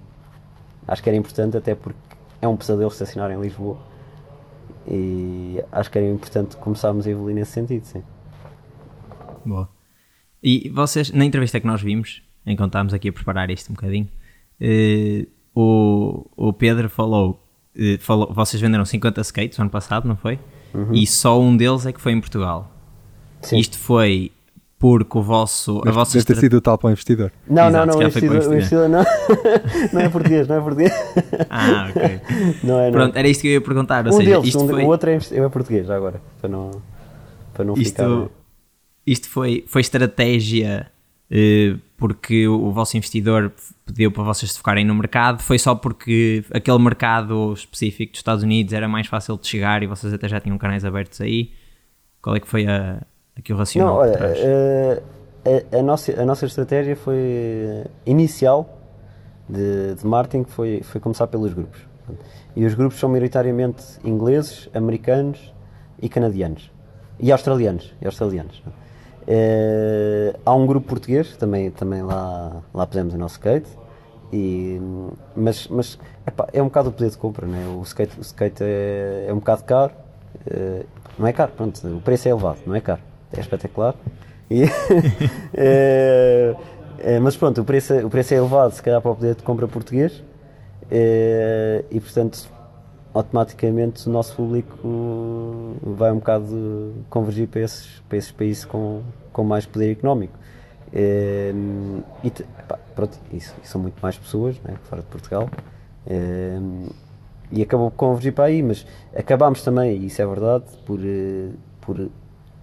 Acho que era importante até porque é um pesadelo estacionar em Lisboa. E acho que era importante começarmos a evoluir nesse sentido, sim. Boa. E vocês, na entrevista que nós vimos, enquanto estávamos aqui a preparar isto um bocadinho, uh, o, o Pedro falou, uh, falou: vocês venderam 50 skates no ano passado, não foi? Uhum. E só um deles é que foi em Portugal. Sim. Isto foi porque o vosso. Mas a vossa ter sido tal para o investidor. Não, Exato, não, não, o investidor, o investidor não. não é português, não é português. Ah, ok. Não é, não. Pronto, era isto que eu ia perguntar. Ou um seja, deles, isto um, foi... o outro é, é português agora, para não, para não isto, ficar. Isto foi, foi estratégia eh, porque o vosso investidor pediu para vocês focarem no mercado? Foi só porque aquele mercado específico dos Estados Unidos era mais fácil de chegar e vocês até já tinham canais abertos aí? Qual é que foi a, aqui o racional? Não, olha, a, eh, a, a, nossa, a nossa estratégia foi inicial de, de marketing foi, foi começar pelos grupos. E os grupos são maioritariamente ingleses, americanos e canadianos. E australianos. E australianos. Uh, há um grupo português, também, também lá, lá pusemos o nosso skate, e, mas, mas epá, é um bocado o poder de compra, né? o skate, o skate é, é um bocado caro, uh, não é caro, pronto, o preço é elevado, não é caro, é espetacular. E, uh, Eh, mas pronto, o preço, o preço é elevado, se calhar para o poder de compra português, eh, e portanto, automaticamente o nosso público vai um bocado convergir para esses, para esses países com, com mais poder económico. Eh, e pá, pronto, isso, são muito mais pessoas né, fora de Portugal. e acabou por convergir para aí, mas acabámos também, isso é verdade, por, por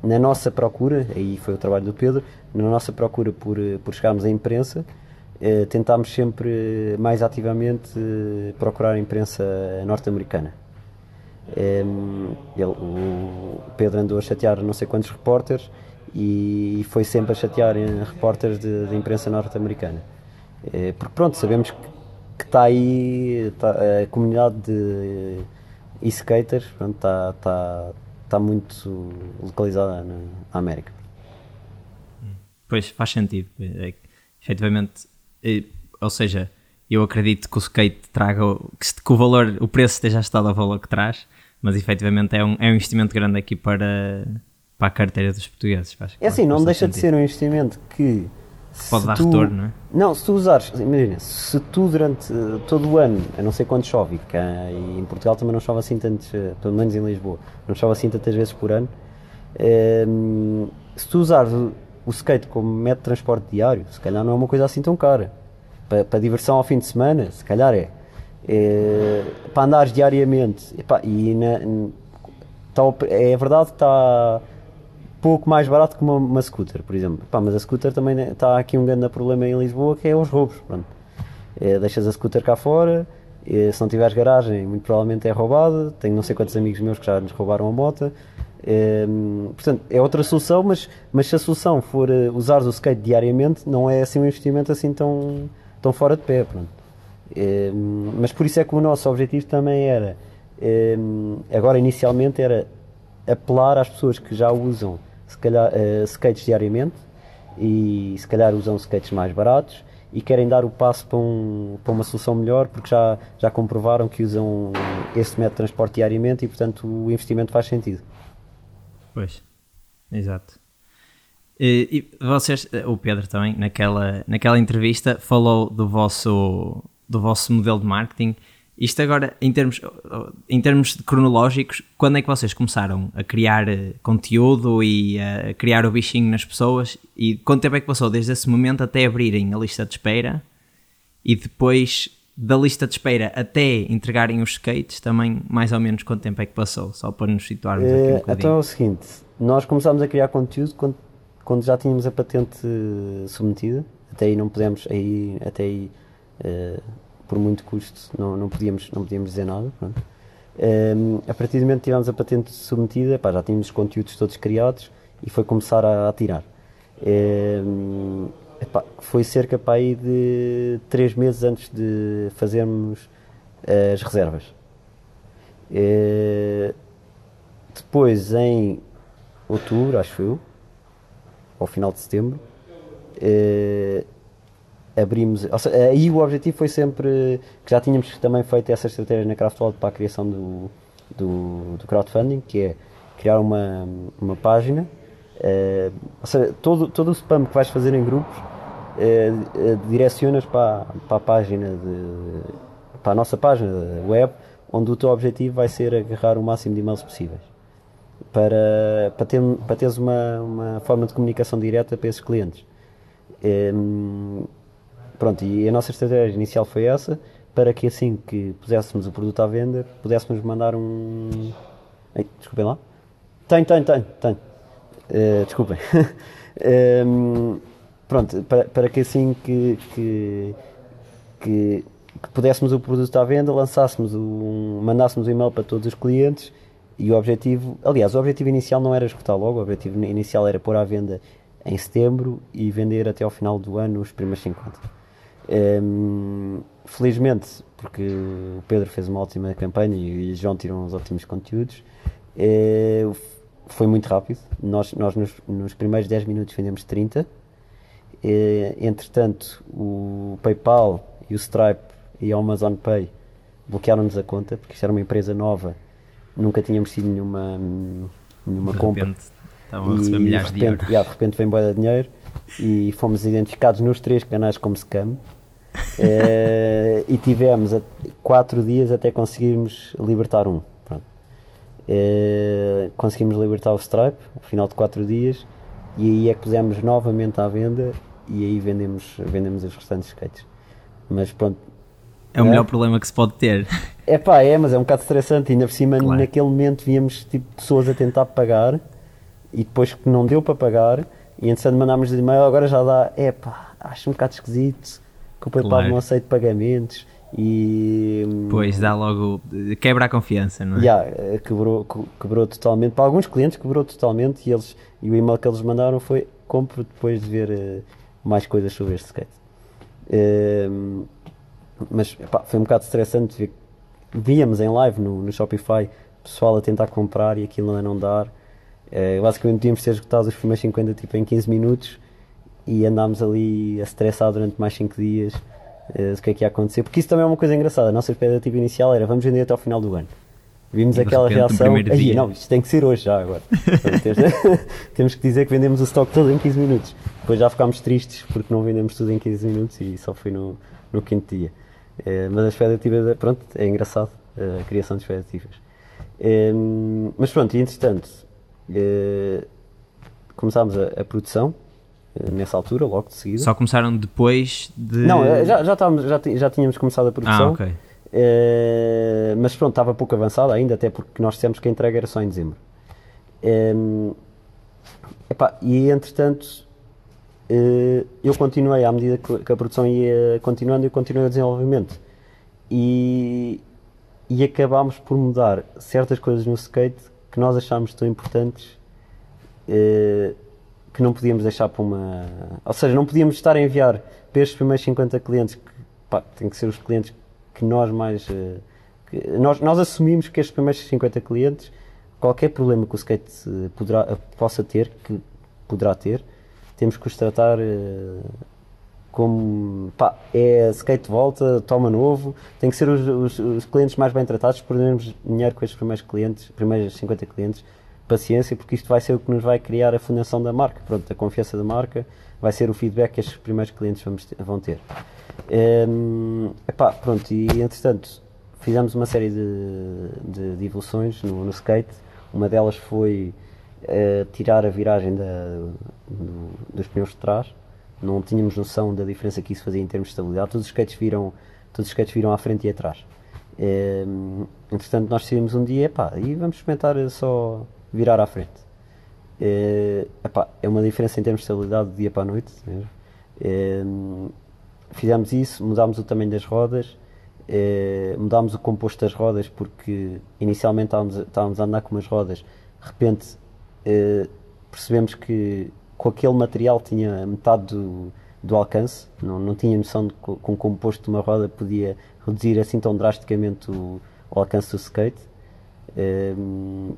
na nossa procura, aí foi o trabalho do Pedro, na nossa procura por, por chegarmos à imprensa, eh, tentámos sempre mais ativamente eh, procurar a imprensa norte-americana. Eh, o Pedro andou a chatear não sei quantos repórteres e foi sempre a chatear em repórteres de, de imprensa norte-americana. Eh, porque pronto, sabemos que, que está aí tá, a comunidade de e-skaters, está, está, está muito localizada na América. Pois, faz sentido. É, efetivamente, ou seja, eu acredito que o skate traga, que, que, o valor, o preço esteja estado ao valor que traz, mas efetivamente é um, é um investimento grande aqui para, para a carteira dos portugueses. Faz, é assim, não deixa sentido. de ser um investimento que pode dar tu, retorno, não é? Não, se tu usares, imagina, se tu durante uh, todo o ano, eu não sei quando chove, uh, e em Portugal também não chove assim tantos, uh, pelo menos em Lisboa, não chove assim tantas vezes por ano, ehm, se tu usares o, o, skate como método de transporte diário, se calhar não é uma coisa assim tão cara. Para, para diversão ao fim de semana, se calhar é. é para andares diariamente, epá, e na, tá, é verdade que está pouco mais barato que uma, uma scooter, por exemplo. Pá, mas a scooter também está aqui um grande problema em Lisboa que é os roubos. É, deixas a scooter cá fora, se não tiveres garagem, muito provavelmente é roubada. Tenho não sei quantos amigos meus que já nos roubaram a moto. É, portanto, é outra solução, mas, mas se a solução for uh, usar o skate diariamente, não é assim um investimento assim tão, tão fora de pé. Pronto. É, mas por isso é que o nosso objetivo também era, é, agora inicialmente, era apelar às pessoas que já usam se calhar, uh, skates diariamente e se calhar usam skates mais baratos e querem dar o passo para, um, para uma solução melhor porque já, já comprovaram que usam esse método de transporte diariamente e portanto o investimento faz sentido. Pois, exato. E, vocês, o Pedro também, naquela, naquela entrevista, falou do vosso, do vosso modelo de marketing isto agora, em termos, em termos cronológicos, quando é que vocês começaram a criar eh, conteúdo e a criar o bichinho nas pessoas? E quanto tempo é que passou desde esse momento até abrirem a lista de espera? E depois da lista de espera até entregarem os skates, também mais ou menos quanto tempo é que passou? Só para nos situarmos aqui um eh, Então é o seguinte, nós começámos a criar conteúdo quando, quando já tínhamos a patente submetida, até aí não podemos, aí, até aí... Uh, por muito custo, não, não, podíamos, não podíamos dizer nada. Um, ehm, a partir do momento que tivemos a patente submetida, pá, já tínhamos os conteúdos todos criados e foi começar a, a tirar. Um, ehm, epá, foi cerca pá, aí de três meses antes de fazermos as reservas. Uh, depois, em outubro, acho eu, ao final de setembro, uh, abrimos. Seja, aí o objetivo foi sempre que já tínhamos também feito essa estratégia na Craftworld para a criação do, do, do, crowdfunding, que é criar uma, uma página. Uh, ou seja, todo, todo o spam que vais fazer em grupos uh, direcionas para, para a página de, para a nossa página web, onde o teu objetivo vai ser agarrar o máximo de e-mails possíveis para, para, ter, para teres uma, uma forma de comunicação direta para esses clientes. Um, Pronto, e a nossa estratégia inicial foi essa, para que assim que puséssemos o produto à venda, pudéssemos mandar um. Ei, desculpem lá. Tenho, tenho, tenho, tenho. Uh, desculpem. um, pronto, para, para que assim que, que, que, que, pudéssemos o produto à venda, lançássemos um, mandássemos um e-mail para todos os clientes e o objetivo, aliás, o objetivo inicial não era escutar logo, o objetivo inicial era pôr à venda em setembro e vender até ao final do ano os primeiros 50. Um, felizmente, porque o Pedro fez uma ótima campanha e o João tirou uns ótimos conteúdos, é, foi muito rápido. Nós, nós nos, nos, primeiros 10 minutos vendemos 30. É, entretanto, o PayPal e o Stripe e a Amazon Pay bloquearam-nos a conta, porque isto era uma empresa nova, nunca tínhamos tido nenhuma, nenhuma de compra. Repente, estavam a receber milhares de, repente, euros. Yeah, de repente vem boa de dinheiro e fomos identificados nos três canais como scam. Eh, e tivemos quatro dias até conseguirmos libertar um. Eh, conseguimos libertar o Stripe ao final de quatro dias e aí é que pusemos novamente à venda e aí vendemos, vendemos os restantes skates. Mas pronto, É o É. melhor problema que se pode ter. é pá, é, mas é um bocado estressante. Ainda por cima, Claro. naquele momento, víamos tipo, pessoas a tentar pagar e depois que não deu para pagar, e entretanto mandámos de e-mail, agora já dá. É pá, acho um bocado esquisito que o PayPal Claro. não aceite pagamentos e. hum, Pois dá logo. quebra a confiança, não é? Yeah, quebrou, que- quebrou totalmente. Para alguns clientes quebrou totalmente e, eles, e o e-mail que eles mandaram foi compro depois de ver eh, mais coisas sobre este skate. Ehm, mas foi um bocado estressante ver víamos em live no, no Shopify pessoal a tentar comprar e aquilo a não dar. Eh, basicamente tínhamos de ser esgotados os primeiros 50 tipo, em 15 minutos e andámos ali a estressar durante mais 5 dias do que é que ia acontecer. Porque isso também é uma coisa engraçada. A nossa expectativa inicial era vamos vender até ao final do ano. Vimos E aquela reação. primeiro "Ai, dia." não, isto tem que ser hoje já agora. Temos que dizer que vendemos o stock todo em 15 minutos. Depois já ficámos tristes porque não vendemos tudo em 15 minutos e só foi no, no quinto dia. Eh, mas a expectativa, pronto, é engraçado eh, a criação de expectativas. Eh, mas pronto, e entretanto, eh, começámos a, a produção nessa altura, logo de seguida. Só começaram depois de. Não, já, já, estávamos, já, já tínhamos começado a produção. Ah, ok. Eh, mas pronto, estava pouco avançada ainda, até porque nós dissemos que a entrega era só em dezembro. Em, epá, e entretanto, eu continuei, à medida que, a produção ia continuando, eu continuei o desenvolvimento. E, e acabámos por mudar certas coisas no skate que nós achámos tão importantes eh, que não podíamos deixar para uma. Ou seja, não podíamos estar a enviar para estes primeiros 50 clientes que pá, têm que ser os clientes que nós mais. eh, que- nós, nós assumimos que estes primeiros 50 clientes, qualquer problema que o skate eh, poderá, eh, possa ter, que poderá ter, temos que os tratar eh, como pá, é skate volta, toma novo, tem que ser os, os- os clientes mais bem tratados, perdermos dinheiro com estes primeiros clientes, primeiros 50 clientes, paciência, porque isto vai ser o que nos vai criar a fundação da marca, pronto, a confiança da marca, vai ser o feedback que estes primeiros clientes vamos vão ter. Ehm, epá, pronto, e entretanto fizemos uma série de, de, de evoluções no, no skate, uma delas foi tirar a viragem da- do- dos pneus de trás, não tínhamos noção da diferença que isso fazia em termos de estabilidade. Todos os skates viram, todos os skates viram à frente e atrás. Ehm, entretanto, nós decidimos um dia, epá, e vamos experimentar só virar à frente. Eh, epá, é uma diferença em termos de estabilidade de dia para a noite. mesmo. Ehm, fizemos isso, mudámos o tamanho das rodas, eh, mudámos o composto das rodas porque inicialmente estávamos, estávamos a andar com umas rodas, de repente eh, percebemos que com aquele material tinha metade do, do alcance, não, não tinha noção de que com o composto de uma roda podia reduzir assim tão drasticamente o, o alcance do skate. Ehm,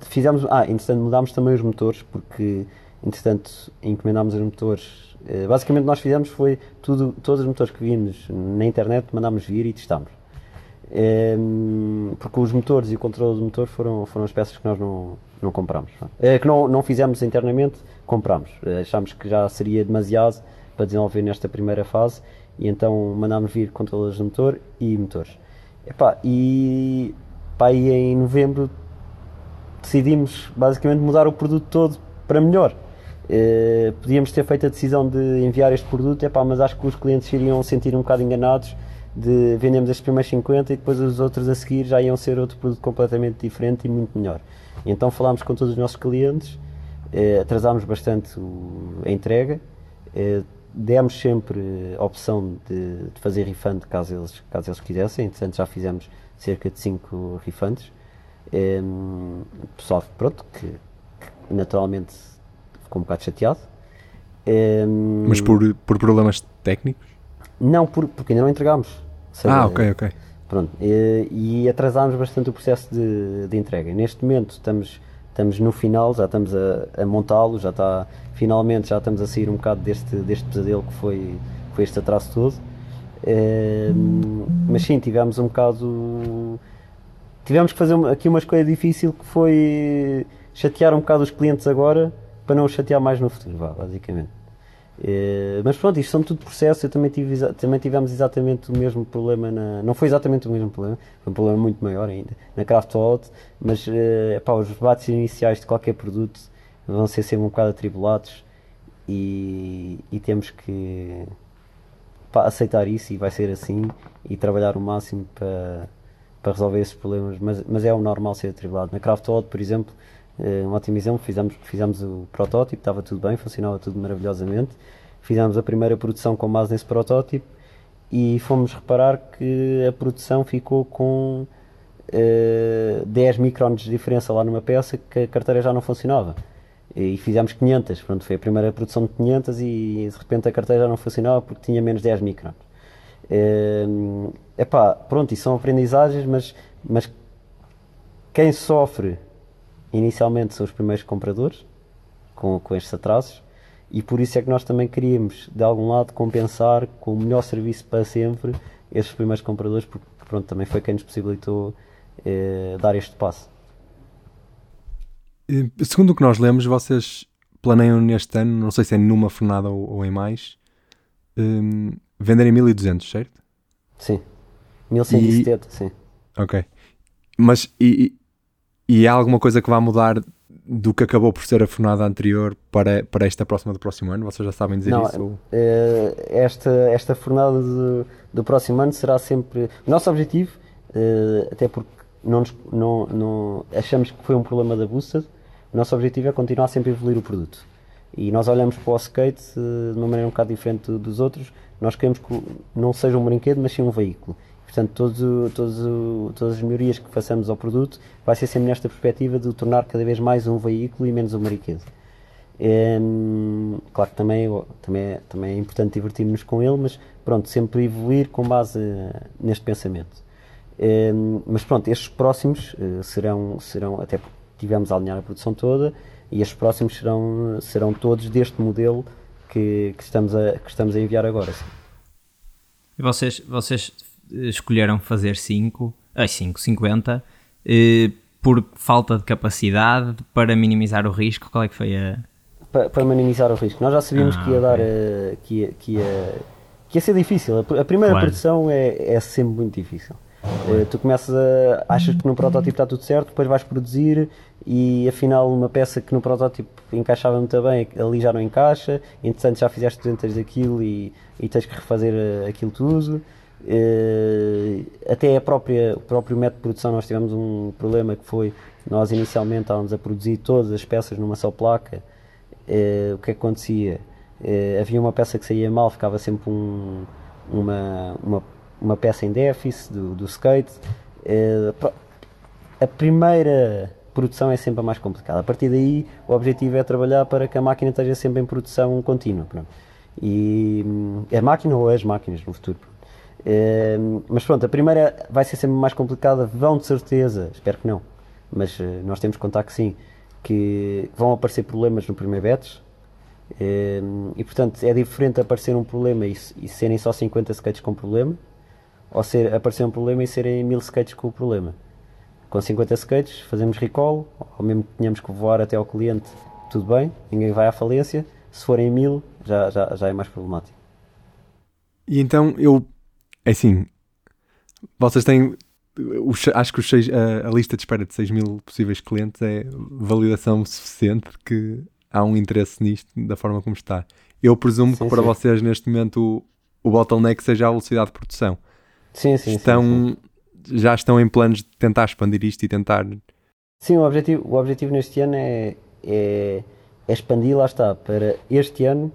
fizemos, ah, entretanto mudámos também os motores porque entretanto encomendámos os motores. Eh, basicamente nós fizemos foi tudo, todos os motores que vimos na internet mandámos vir e testámos. Ehm, porque os motores e o controle do motor foram, foram as peças que nós não, não comprámos. Eh, que não, não fizemos internamente, comprámos. Eh, achámos que já seria demasiado para desenvolver nesta primeira fase e então mandámos vir controladores de motor e motores. Epá, e pá, e em novembro decidimos basicamente mudar o produto todo para melhor. Eh, podíamos ter feito a decisão de enviar este produto, epá, mas acho que os clientes iriam sentir um bocado enganados de vendemos estes primeiros 50 e depois os outros a seguir já iam ser outro produto completamente diferente e muito melhor. Então falámos com todos os nossos clientes, eh, atrasámos bastante o- a entrega, eh, demos sempre a opção de, de fazer refund caso eles, caso eles quisessem, entretanto já fizemos cerca de 5 refunds. O pessoal, pronto, que, que naturalmente ficou um bocado chateado. Em, Mas por, por problemas técnicos? Não, por- porque ainda não entregámos. Seja, Ah, ok, ok. Pronto, e, e atrasámos bastante o processo de, de entrega. Neste momento estamos, estamos no final, já estamos a, a montá-lo, já está, finalmente já estamos a sair um bocado deste, deste pesadelo que foi, foi este atraso todo. Ehm, mas sim, tivemos um bocado. Tivemos que fazer aqui uma escolha difícil que foi chatear um bocado os clientes agora para não os chatear mais no futuro, basicamente. Uh, mas pronto, isto são tudo processos. Eu também, tive, também tivemos exatamente o mesmo problema. Na, não foi exatamente o mesmo problema, foi um problema muito maior ainda na Craft Wallet. Mas uh, os debates iniciais de qualquer produto vão ser sempre um bocado atribulados e, e temos que pá, aceitar isso e vai ser assim e trabalhar o máximo para, para resolver esses problemas. Mas, mas é o normal ser atribulado. Na Craft Wallet, por exemplo, uh, um ótimo exemplo, fizemos, fizemos o protótipo, estava tudo bem, funcionava tudo maravilhosamente. Fizemos a primeira produção com base nesse protótipo e fomos reparar que a produção ficou com uh, 10 microns de diferença lá numa peça que a carteira já não funcionava. E fizemos 500, pronto, foi a primeira produção de 500 e de repente a carteira já não funcionava porque tinha menos 10 microns. É epá, pronto, isso são aprendizagens, mas, mas quem sofre inicialmente são os primeiros compradores com, com estes atrasos e por isso é que nós também queríamos de algum lado compensar com o melhor serviço para sempre estes primeiros compradores porque pronto, também foi quem nos possibilitou eh, dar este passo. Segundo o que nós lemos, vocês planeiam neste ano, não sei se é numa fornada ou, ou em mais, um, venderem 1200, certo? Sim. 1170, e... sim. Ok. Mas e, e há alguma coisa que vai mudar do que acabou por ser a fornada anterior para, para esta próxima do próximo ano? Vocês já sabem dizer não, isso? Eh, esta, esta fornada do, do próximo ano será sempre. O nosso objetivo, eh, até porque não, nos, não, não achamos que foi um problema da Boosted, o nosso objetivo é continuar sempre a evoluir o produto. E nós olhamos para o skate eh, de uma maneira um bocado diferente dos outros. Nós queremos que não seja um brinquedo, mas sim um veículo. Portanto, todos, todos, todas as melhorias que façamos ao produto vai ser sempre nesta perspectiva de o tornar cada vez mais um veículo e menos um brinquedo. É, claro que também, também, é, também é importante divertir-nos com ele, mas pronto, sempre evoluir com base neste pensamento. É, mas pronto, estes próximos eh, serão, serão até porque tivemos a alinhar a produção toda e estes próximos serão, serão todos deste modelo que, que, estamos, a, que estamos a enviar agora. Sim. E vocês, vocês escolheram fazer 5, ai 5, 50, eh, por falta de capacidade, para minimizar o risco? Qual é que foi a. Para, para minimizar o risco. Nós já sabíamos ah, que ia dar. Uh, que, ia, que, ia, que ia ser difícil. A primeira claro. produção é, é sempre muito difícil. Uh, tu começas a. achas que no protótipo está tudo certo, depois vais produzir e afinal uma peça que no protótipo encaixava muito bem, ali já não encaixa, entretanto já fizeste 200 daquilo e, e tens que refazer eh, aquilo tudo. Uh, até a própria, o próprio método de produção nós tivemos um problema que foi nós inicialmente estávamos a produzir todas as peças numa só placa uh, o que, é acontecia? Uh, havia uma peça que saía mal, ficava sempre um, uma, uma uma peça em déficit do, do skate. Eh, a primeira produção é sempre a mais complicada. A partir daí, o objetivo é trabalhar para que a máquina esteja sempre em produção contínua. Pronto. E hum, a máquina ou as máquinas no futuro. É, mas pronto, a primeira vai ser sempre mais complicada, vão de certeza, espero que não, mas uh, nós temos que contar que sim, que vão aparecer problemas no primeiro batch. É, e portanto é diferente aparecer um problema e, e serem só 50 skates com problema ou ser, aparecer um problema e serem mil skates com o problema. Com 50 skates fazemos recall, ou mesmo que tenhamos que voar até ao cliente, tudo bem, ninguém vai à falência. Se forem mil, já, já, já é mais problemático. E então eu, é assim, vocês têm, acho que seis, a, a, lista de espera de 6 mil possíveis clientes é validação suficiente de que há um interesse nisto da forma como está. Eu presumo sim, que para sim. vocês neste momento o, o bottleneck seja a velocidade de produção. Sim, sim, estão, sim, sim. já estão em planos de tentar expandir isto e tentar. Sim, o objetivo, o objetivo neste ano é, é, é expandir, lá está, para este ano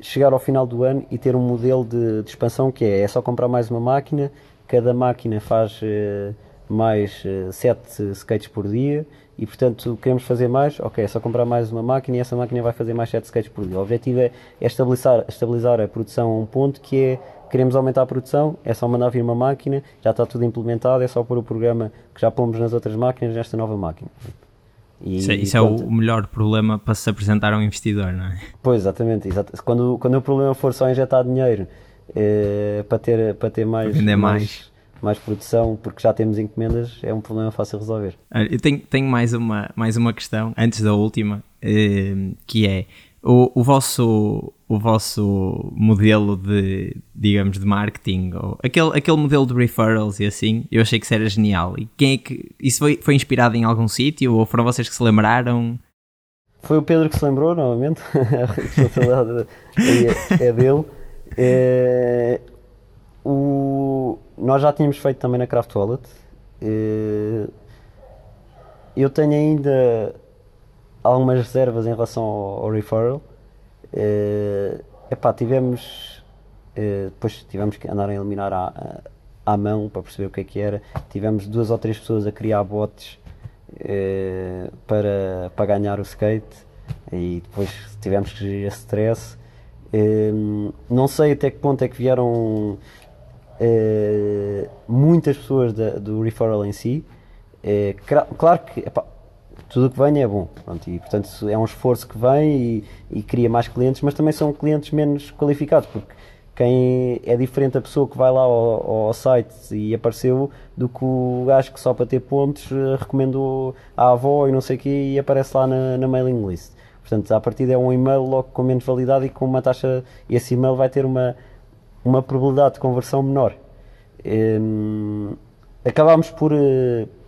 chegar ao final do ano e ter um modelo de, de expansão que é, é só comprar mais uma máquina, cada máquina faz uh, mais uh, 7 skates por dia e portanto queremos fazer mais, ok, é só comprar mais uma máquina e essa máquina vai fazer mais 7 skates por dia. O objetivo é, é estabilizar, estabilizar a produção a um ponto que é queremos aumentar a produção, é só mandar vir uma máquina, já está tudo implementado, é só pôr o programa que já pomos nas outras máquinas nesta nova máquina. E, isso é, isso é o melhor problema para se apresentar a um investidor, não é? Pois, exatamente. exatamente. Quando, quando o problema for só injetar dinheiro é, para, ter, para ter mais, mais, mais. mais produção, porque já temos encomendas, é um problema fácil de resolver. Eu tenho, tenho mais, uma, mais uma questão, antes da última, eh, que é O, o, vosso, o vosso modelo de, digamos, de marketing, ou aquele, aquele modelo de referrals e assim, eu achei que isso era genial. E quem é que. Isso foi, foi inspirado em algum sítio ou foram vocês que se lembraram? Foi o Pedro que se lembrou, novamente. a responsabilidade é, é dele. É, o, nós já tínhamos feito também na Craft Wallet. É, eu tenho ainda algumas reservas em relação ao, ao referral. É, epá, tivemos. É, depois tivemos que andar a eliminar à, à mão para perceber o que é que era. Tivemos duas ou três pessoas a criar bots é, para, para ganhar o skate e depois tivemos que gerir esse stress. É, não sei até que ponto é que vieram muitas pessoas da, do referral em si. Claro que epá, tudo o que vem é bom. Pronto, e portanto é um esforço que vem e, e, cria mais clientes, mas também são clientes menos qualificados, porque quem é diferente a pessoa que vai lá ao, ao site e apareceu do que o gajo que só para ter pontos eh, recomendou à avó e não sei o quê e aparece lá na, na mailing list. Portanto, a partir é um e-mail logo com menos validade e com uma taxa, esse e-mail vai ter uma, uma probabilidade de conversão menor. Um, acabámos por, por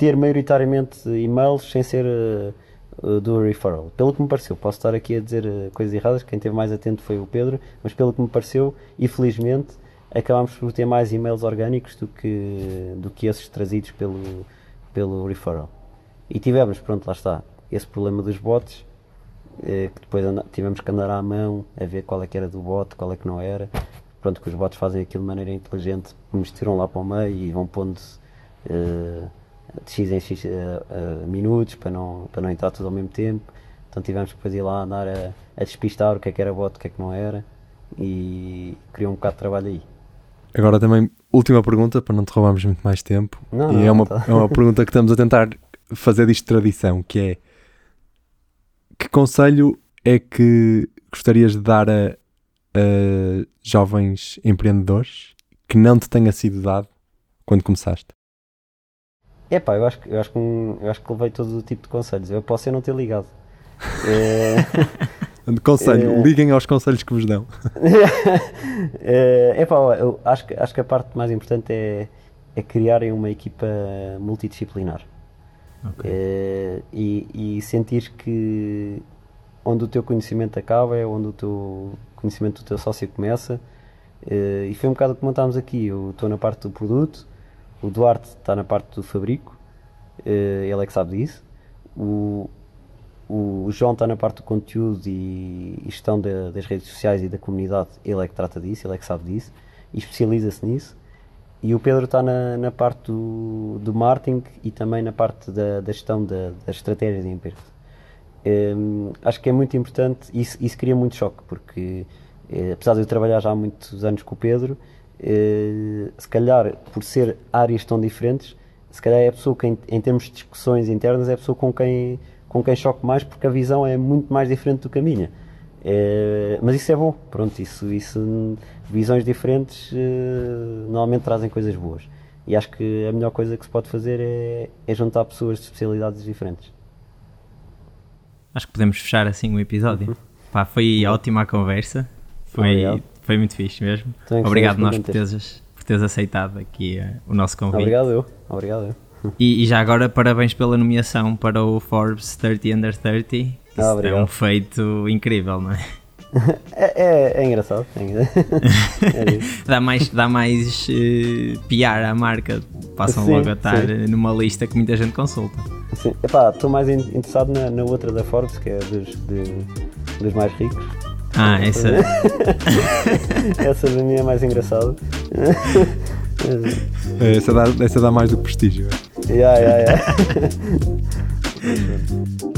ter maioritariamente e-mails sem ser uh, do referral. Pelo que me pareceu, posso estar aqui a dizer uh, coisas erradas, quem esteve mais atento foi o Pedro, mas pelo que me pareceu, e felizmente, acabámos por ter mais e-mails orgânicos do que, do que esses trazidos pelo, pelo referral. E tivemos, pronto, lá está, esse problema dos bots, que depois tivemos que andar à mão a ver qual é que era do bot, qual é que não era pronto, que os bots fazem aquilo de maneira inteligente, misturam lá para o meio e vão pondo uh, de x em x uh, uh, minutos para não, para não entrar tudo ao mesmo tempo. Então tivemos que depois ir lá andar a, a despistar o que é que era bot, o que é que não era e criou um bocado de trabalho aí. Agora também, última pergunta, para não te roubarmos muito mais tempo. Não, e não, é, uma, tá. é uma pergunta que estamos a tentar fazer disto tradição, que é que conselho é que gostarias de dar a, a jovens empreendedores que não te tenha sido dado quando começaste? É pá, eu acho, que- eu, acho que, eu acho que levei todo o tipo de conselhos. Eu posso é não ter ligado. É, Conselho, É. liguem aos conselhos que vos dão. é pá, eu acho que, acho que a parte mais importante é, é criarem uma equipa multidisciplinar. É, e, e sentir que onde o teu conhecimento acaba é onde o teu conhecimento do teu sócio começa. E foi um bocado como estávamos aqui. Eu estou na parte do produto, o Duarte está na parte do fabrico, é, ele é que sabe disso. O, o João está na parte do conteúdo e, gestão da- das redes sociais e da comunidade, ele é que trata disso, ele é que sabe disso e especializa-se nisso. E o Pedro está na, na parte do, do marketing e também na parte da, da gestão da, das estratégias da empresa. Hum, acho que é muito importante, isso, isso cria muito choque, porque eh, apesar de eu trabalhar já há muitos anos com o Pedro, eh, se calhar por ser áreas tão diferentes, se calhar é a pessoa que em, em termos de discussões internas é a pessoa com quem, com quem choque mais, porque a visão é muito mais diferente do que a minha. Eh, mas isso é bom, pronto, isso, isso visões diferentes eh, normalmente trazem coisas boas. E acho que a melhor coisa que se pode fazer é, é juntar pessoas de especialidades diferentes. Acho que podemos fechar assim o episódio. Pá, foi ótima a conversa. Foi, Obrigado. Foi muito fixe mesmo. Obrigado nós por teres, por teres aceitado aqui eh, o nosso convite. Obrigado eu, obrigado eu. E, e já agora parabéns pela nomeação para o Forbes 30 Under 30. Isso Ah, é um feito incrível, não é? É, é, é engraçado. É, é. Dá mais, dá mais eh, PR à marca. Passam Sim, logo a estar sim. eh, numa lista que muita gente consulta. Sim. Estou mais in- interessado na, na outra da Forbes, que é dos, de- dos mais ricos. Ah, essa. Essa da minha é mais engraçada. É, Essa dá, essa dá mais do que prestígio. é. yeah, yeah, yeah.